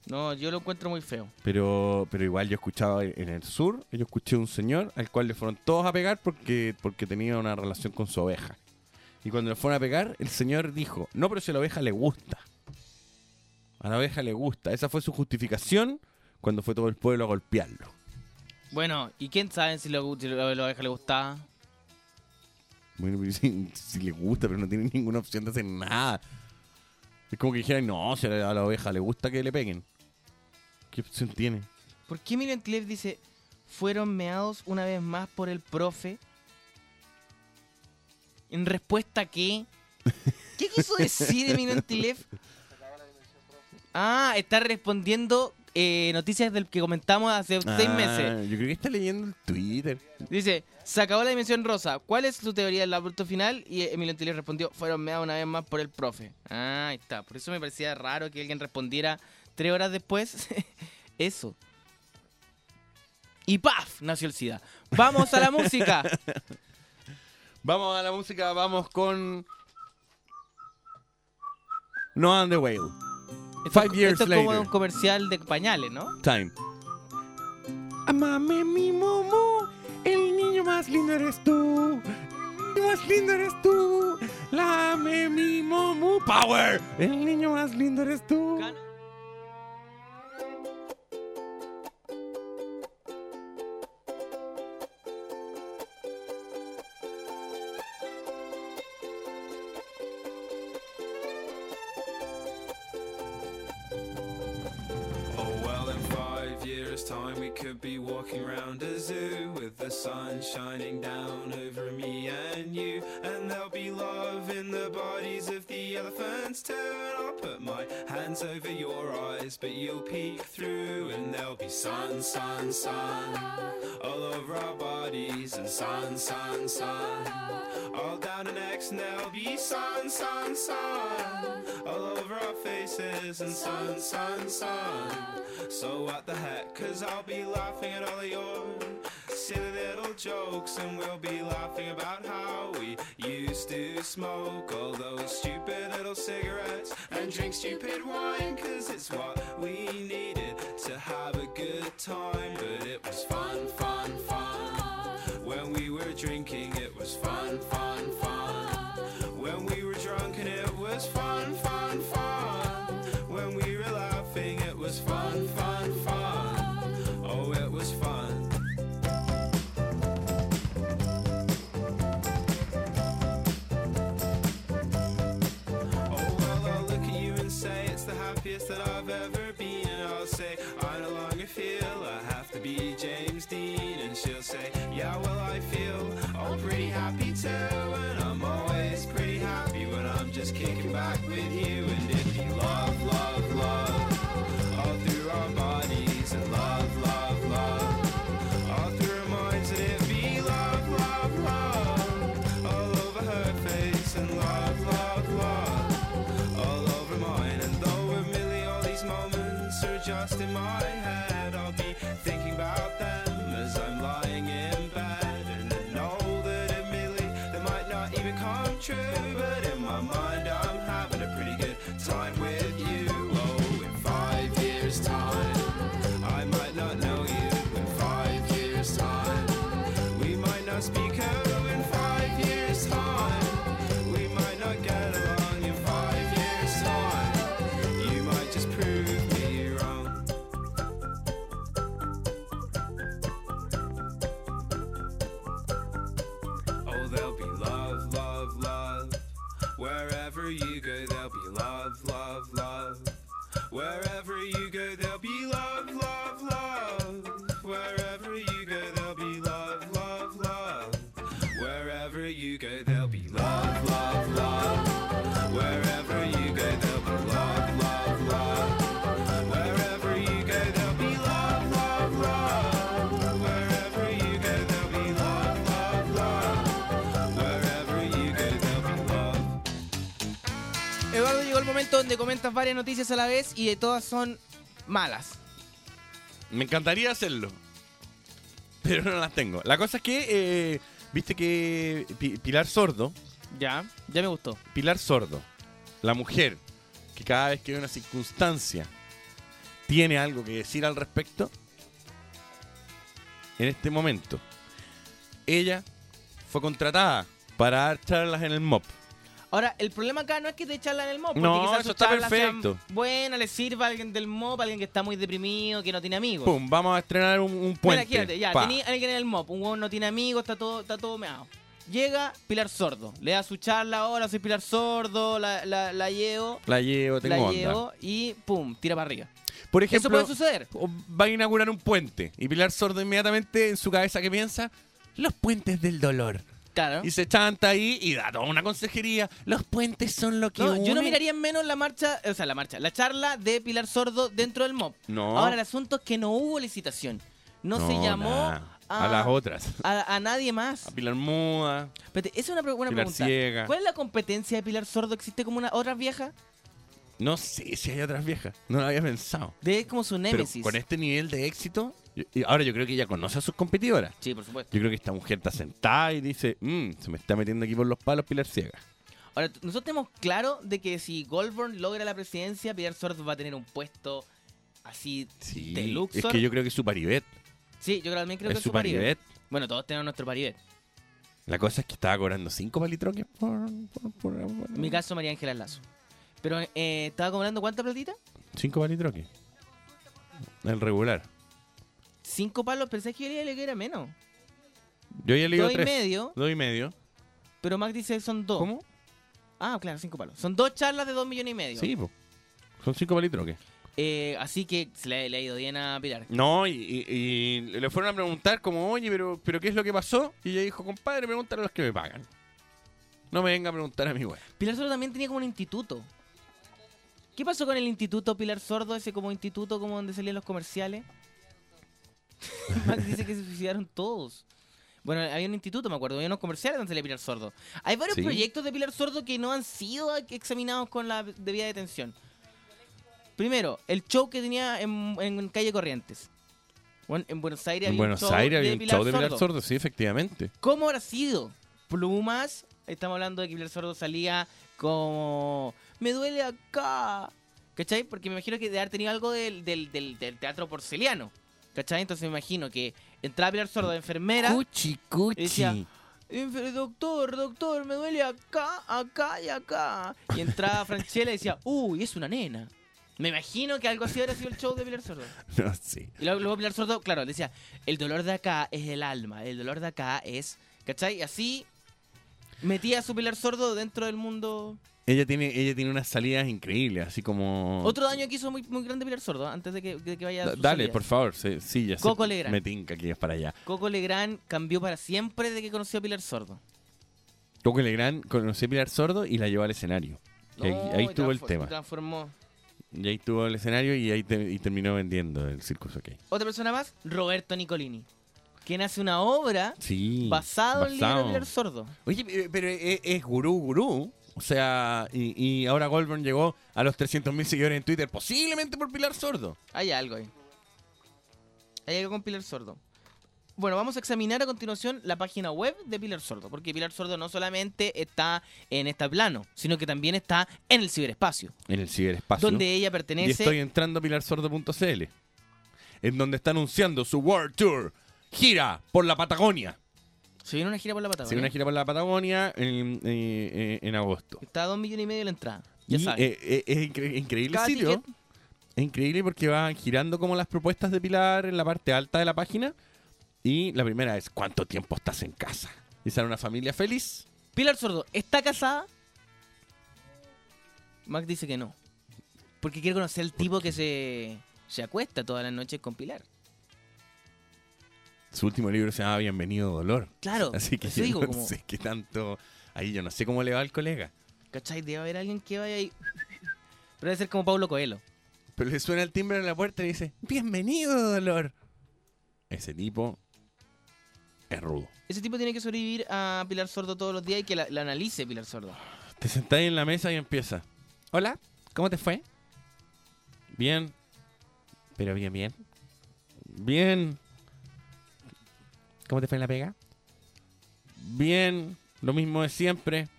No, yo lo encuentro muy feo. Pero, pero igual yo escuchaba en el sur, yo escuché un señor al cual le fueron todos a pegar porque, porque tenía una relación con su oveja. Y cuando le fueron a pegar, el señor dijo, no, pero si a la oveja le gusta. A la oveja le gusta. Esa fue su justificación cuando fue todo el pueblo a golpearlo. Bueno, ¿y quién sabe si lo, si lo- a la oveja le gustaba? Bueno, pero si, si le gusta, pero no tiene ninguna opción de hacer nada. Es como que dijeran, no, si a la, a la oveja le gusta que le peguen. ¿Qué opción tiene? ¿Por qué Emilio Antilef dice, fueron meados una vez más por el profe? ¿En respuesta a qué? ¿Qué quiso decir Emilio Antilef? Ah, está respondiendo eh, noticias del que comentamos hace seis Ah, meses. Yo creo que está leyendo el Twitter. Dice, se acabó la dimensión rosa. ¿Cuál es su teoría del aborto final? Y Emilio Antilef respondió, fueron una vez más por el profe. Ah, ahí está. Por eso me parecía raro que alguien respondiera tres horas después eso. Y ¡paf! Nació el SIDA. Vamos a la música. Vamos a la música, vamos con. No on the Whale. Esto, Five years esto es later. como un comercial de pañales, ¿no? Time. Amame mi momo, el niño más lindo eres tú. El niño más lindo eres tú. La ame mi momo. Power. El niño más lindo eres tú. Too. And I'll put my hands over your eyes, but you'll peek through, and there'll be sun, sun, sun all over our bodies, and sun, sun, sun all down our necks, and there'll be sun, sun, sun all over our faces, and sun, sun, sun. So what the heck? Cause I'll be laughing at all of your silly little jokes, and we'll be laughing about how we used to smoke all those stupid little cigarettes and drink stupid wine, cause it's what we needed to have a good time. But it was fun, fun, fun. When we were drinking, donde comentas varias noticias a la vez y de todas son malas. Me encantaría hacerlo. Pero no las tengo. La cosa es que, eh, viste que Pi- Pilar Sordo, Ya, ya me gustó. Pilar Sordo, la mujer que cada vez que ve una circunstancia tiene algo que decir al respecto, en este momento, ella fue contratada para dar charlas en el MOP. Ahora, el problema acá no es que te charlan en el MOP, porque No, quizás eso está perfecto. buenas, le sirva a alguien del MOP, a alguien que está muy deprimido, que no tiene amigos. Pum, vamos a estrenar un, un Mira, puente. fíjate, ya, Pa. tenía alguien en el MOP, un huevón no tiene amigos, está todo, está todo meado. Llega Pilar Sordo, le da su charla, hola, soy Pilar Sordo, la, la, la llevo, La llevo, tengo la onda. llevo y pum, tira para arriba. Por ejemplo, Eso puede suceder. va a inaugurar un puente y Pilar Sordo inmediatamente en su cabeza que piensa los puentes del dolor. Claro. Y se chanta ahí y da toda una consejería. Los puentes son lo que No, yo no miraría en menos la marcha, o sea, la marcha, la charla de Pilar Sordo dentro del MOP. No. Ahora, el asunto es que no hubo licitación. No, se llamó. A las otras. A, a nadie más. A Pilar Muda. Espérate, esa es una, pre- Pilar pregunta. Ciega. ¿Cuál es la competencia de Pilar Sordo? ¿Existe como una otra vieja? No sé si hay otras viejas. No lo había pensado. De como su Pero némesis. con este nivel de éxito, Y ahora yo creo que ella conoce a sus competidoras. Sí, por supuesto. Yo creo que esta mujer está sentada y dice, "Mm, se me está metiendo aquí por los palos Pilar Ciega. Ahora, nosotros tenemos claro de que si Goldberg logra la presidencia, Pilar Sordo va a tener un puesto así Sí, de es Luxor. que yo creo que es su paribet. Sí, yo también creo Es que es su paribet. paribet. Bueno, todos tenemos nuestro paribet. La cosa es que estaba cobrando cinco palitroques por, por, por- por- En mi caso, María Ángela Lazo. Pero, eh, ¿estaba cobrando cuánta platita? Cinco palitroques. El regular. Cinco palos, pensé que yo le que era menos. Yo ya he leído Dos y medio. Dos y medio. Pero Mac dice que son dos. ¿Cómo? Ah, claro, cinco palos. Son dos charlas de dos millones y medio. Sí, po. Son cinco palitroques. Eh, así que se le, le ha ido bien a Pilar. No, y, y- y le fueron a preguntar como, oye, pero, pero ¿qué es lo que pasó? Y ella dijo, compadre, pregúntale a los que me pagan. No me venga a preguntar a mi güey. Pilar Sordo también tenía como un instituto. ¿Qué pasó con el instituto Pilar Sordo, ese como instituto como donde salían los comerciales? Max dice que se suicidaron todos. Bueno, había un instituto, me acuerdo, había unos comerciales donde salía Pilar Sordo. Hay varios Sí. proyectos de Pilar Sordo que no han sido examinados con la debida detención. Primero, el show que tenía en, en Calle Corrientes. Bueno, en Buenos Aires En había Buenos un show Aires había de un Pilar show de Pilar Sordo. Sordo, sí, efectivamente. ¿Cómo habrá sido? Plumas, estamos hablando de que Pilar Sordo salía como... Me duele acá. ¿Cachai? Porque me imagino que de haber tenido algo del, del, del- del teatro porceliano. ¿Cachai? Entonces me imagino que entraba Pilar Sordo de enfermera. Cuchi, cuchi. y decía, "Enfer- doctor, doctor, me duele acá, acá y acá. Y entraba Franchella y decía, uy, es una nena. Me imagino que algo así habría sido el show de Pilar Sordo. No, sí. Y luego, luego Pilar Sordo, claro, decía, el dolor de acá es el alma, el dolor de acá es... ¿Cachai? Y así metía a su Pilar Sordo dentro del mundo... Ella tiene, ella tiene unas salidas increíbles, así como... Otro daño que hizo muy, muy grande Pilar Sordo, antes de que, de que vaya... a Dale, salida. por favor. Sí, sí, ya. Coco Legrand. Me tinca que es para allá. Coco Legrand cambió para siempre de que conoció a Pilar Sordo. Coco Legrand conocí a Pilar Sordo y la llevó al escenario. Ahí, estuvo el tema. Transformó. Y ahí estuvo el escenario y ahí te- y terminó vendiendo el Circus OK. Otra persona más, Roberto Nicolini. Quien hace una obra Sí. basado en el libro de basado. Pilar Sordo. Oye, pero- pero es, es gurú, gurú. O sea, y, y ahora Goldberg llegó a los 300.000 seguidores en Twitter, posiblemente por Pilar Sordo. Hay algo ahí. Hay algo con Pilar Sordo. Bueno, vamos a examinar a continuación la página web de Pilar Sordo, porque Pilar Sordo no solamente está en este plano, sino que también está en el ciberespacio, En el ciberespacio. donde ella Y pertenece... estoy entrando a pilarsordo.cl, en donde está anunciando su World Tour, gira por la Patagonia. Se viene una gira por la Patagonia. Se viene una gira por la Patagonia en, eh, eh, en agosto. Está a dos millones y medio la entrada. Ya Y saben. eh, es incre- increíble Cada el sitio. ticket- Es increíble porque van girando como las propuestas de Pilar en la parte alta de la página. Y la primera es, ¿cuánto tiempo estás en casa? Y sale una familia feliz. Pilar Sordo, ¿está casada? Mac dice que no. Porque quiere conocer al tipo que se, se acuesta todas las noches con Pilar. Su último libro se llama Bienvenido Dolor. Claro, Así que yo digo, no como- sé qué tanto... Ahí yo no sé cómo le va al colega. ¿Cachai? Debe haber alguien que vaya ahí. Pero debe ser como Pablo Coelho. Pero le suena el timbre en la puerta y dice, Bienvenido Dolor. Ese tipo es rudo. Ese tipo tiene que sobrevivir a Pilar Sordo todos los días y que la, la analice Pilar Sordo. Te sentáis en la mesa y empieza. Hola, ¿cómo te fue? Bien. Pero bien, bien. Bien. ¿Cómo te fue en la pega? Bien. Lo mismo de siempre.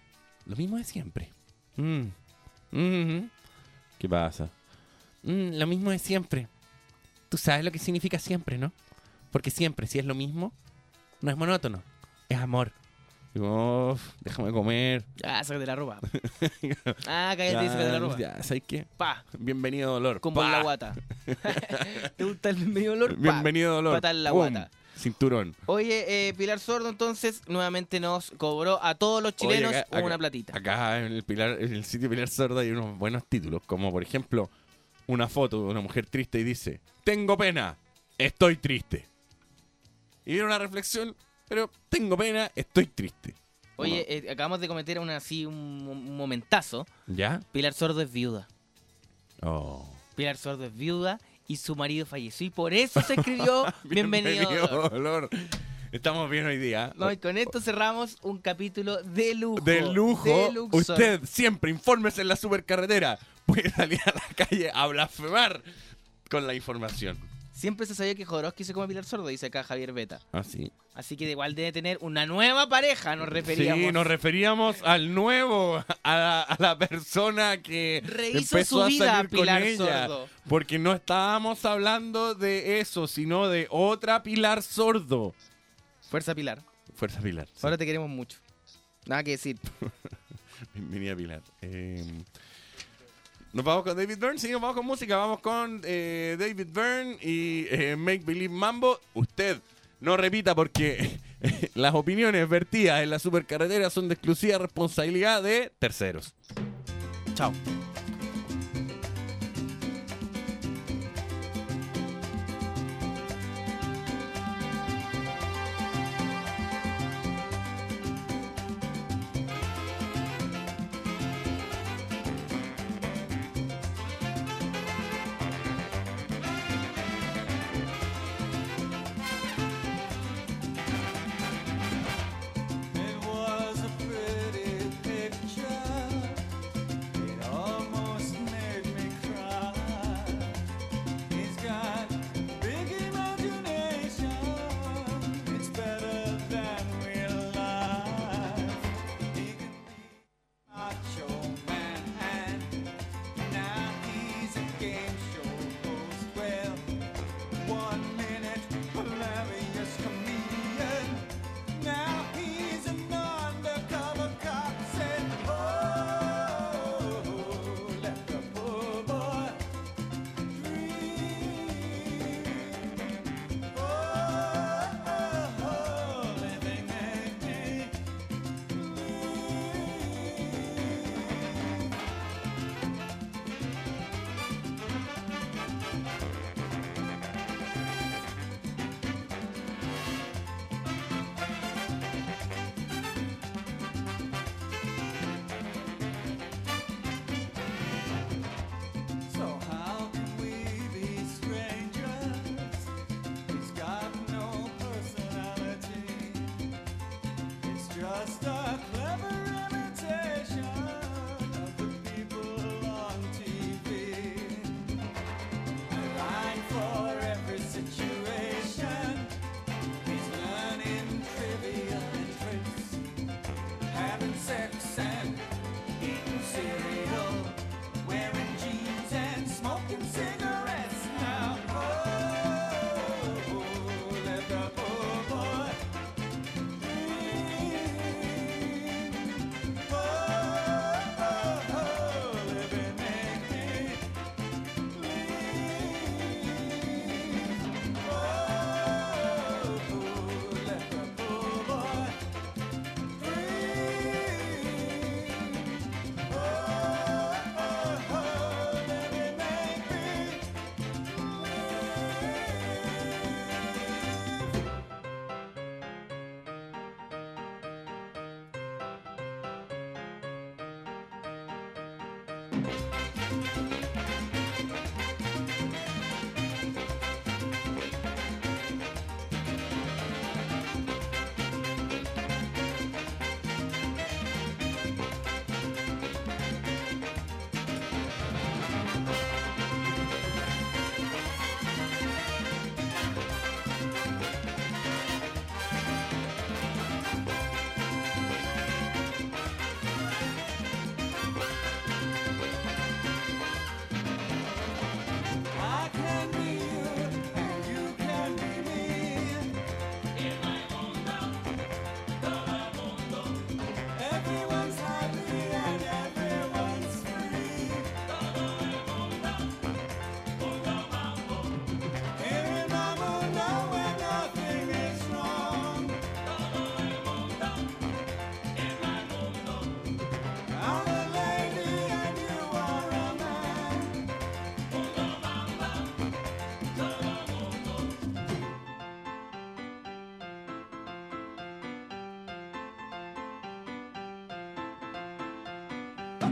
Lo mismo de siempre. Mm. Mhm. ¿Qué pasa? Mm, lo mismo de siempre. Tú sabes lo que significa siempre, ¿no? Porque siempre, si es lo mismo, no es monótono. Es amor. Digo, "Uf, déjame comer. Ah, sácate la ropa. Ah, cállate y sácate la ropa. Ya, ¿sabes qué? Pa. Bienvenido, dolor. Con Pa. la guata. ¿Te gusta el? Pa. Bienvenido, dolor. Patada en la Pum. guata. Cinturón. Oye, eh, Pilar Sordo entonces nuevamente nos cobró a todos los chilenos Oye, acá- una acá- platita. Acá en el, Pilar, en el sitio Pilar Sorda hay unos buenos títulos, como por ejemplo una foto de una mujer triste y dice, tengo pena, estoy triste. Y viene una reflexión, pero tengo pena, estoy triste. Oye, eh, acabamos de cometer una, así un, un momentazo. ¿Ya? Pilar Sordo es viuda. Oh. Pilar Sordo es viuda y su marido falleció. Y por eso se escribió Bienvenido. Dolor. dolor. Estamos bien hoy día. No, y con esto cerramos un capítulo de lujo. De lujo. de. Usted siempre infórmese en la supercarretera. Puede salir a la calle a blasfemar con la información. Siempre se sabía que Jodorowsky se come a Pilar Sordo, dice acá Javier Beta. Ah, sí. Así que igual debe tener una nueva pareja, nos referíamos. Sí, nos referíamos al nuevo, a la, a la persona que Rehizo empezó su a vida, salir Pilar con ella. Sordo. Porque no estábamos hablando de eso, sino de otra Pilar Sordo. Fuerza Pilar. Fuerza Pilar. sí. Ahora te queremos mucho. Nada que decir. Bienvenida Pilar. Eh, nos vamos con David Byrne, nos vamos con música, vamos con eh, David Byrne y eh, Make Believe Mambo. Usted no repita porque las opiniones vertidas en la supercarretera son de exclusiva responsabilidad de terceros. Chao.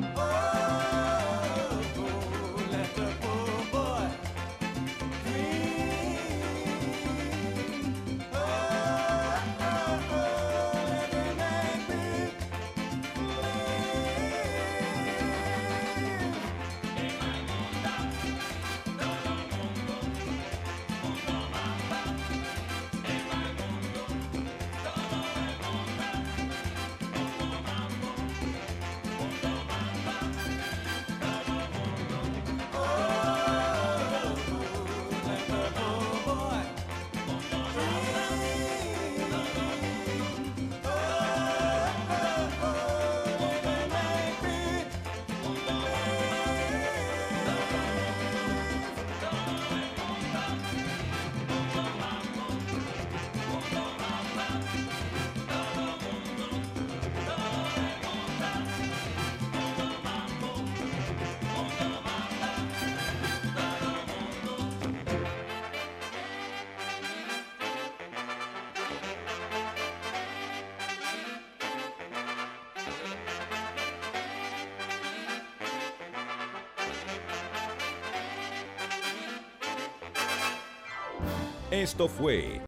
Oh. Esto fue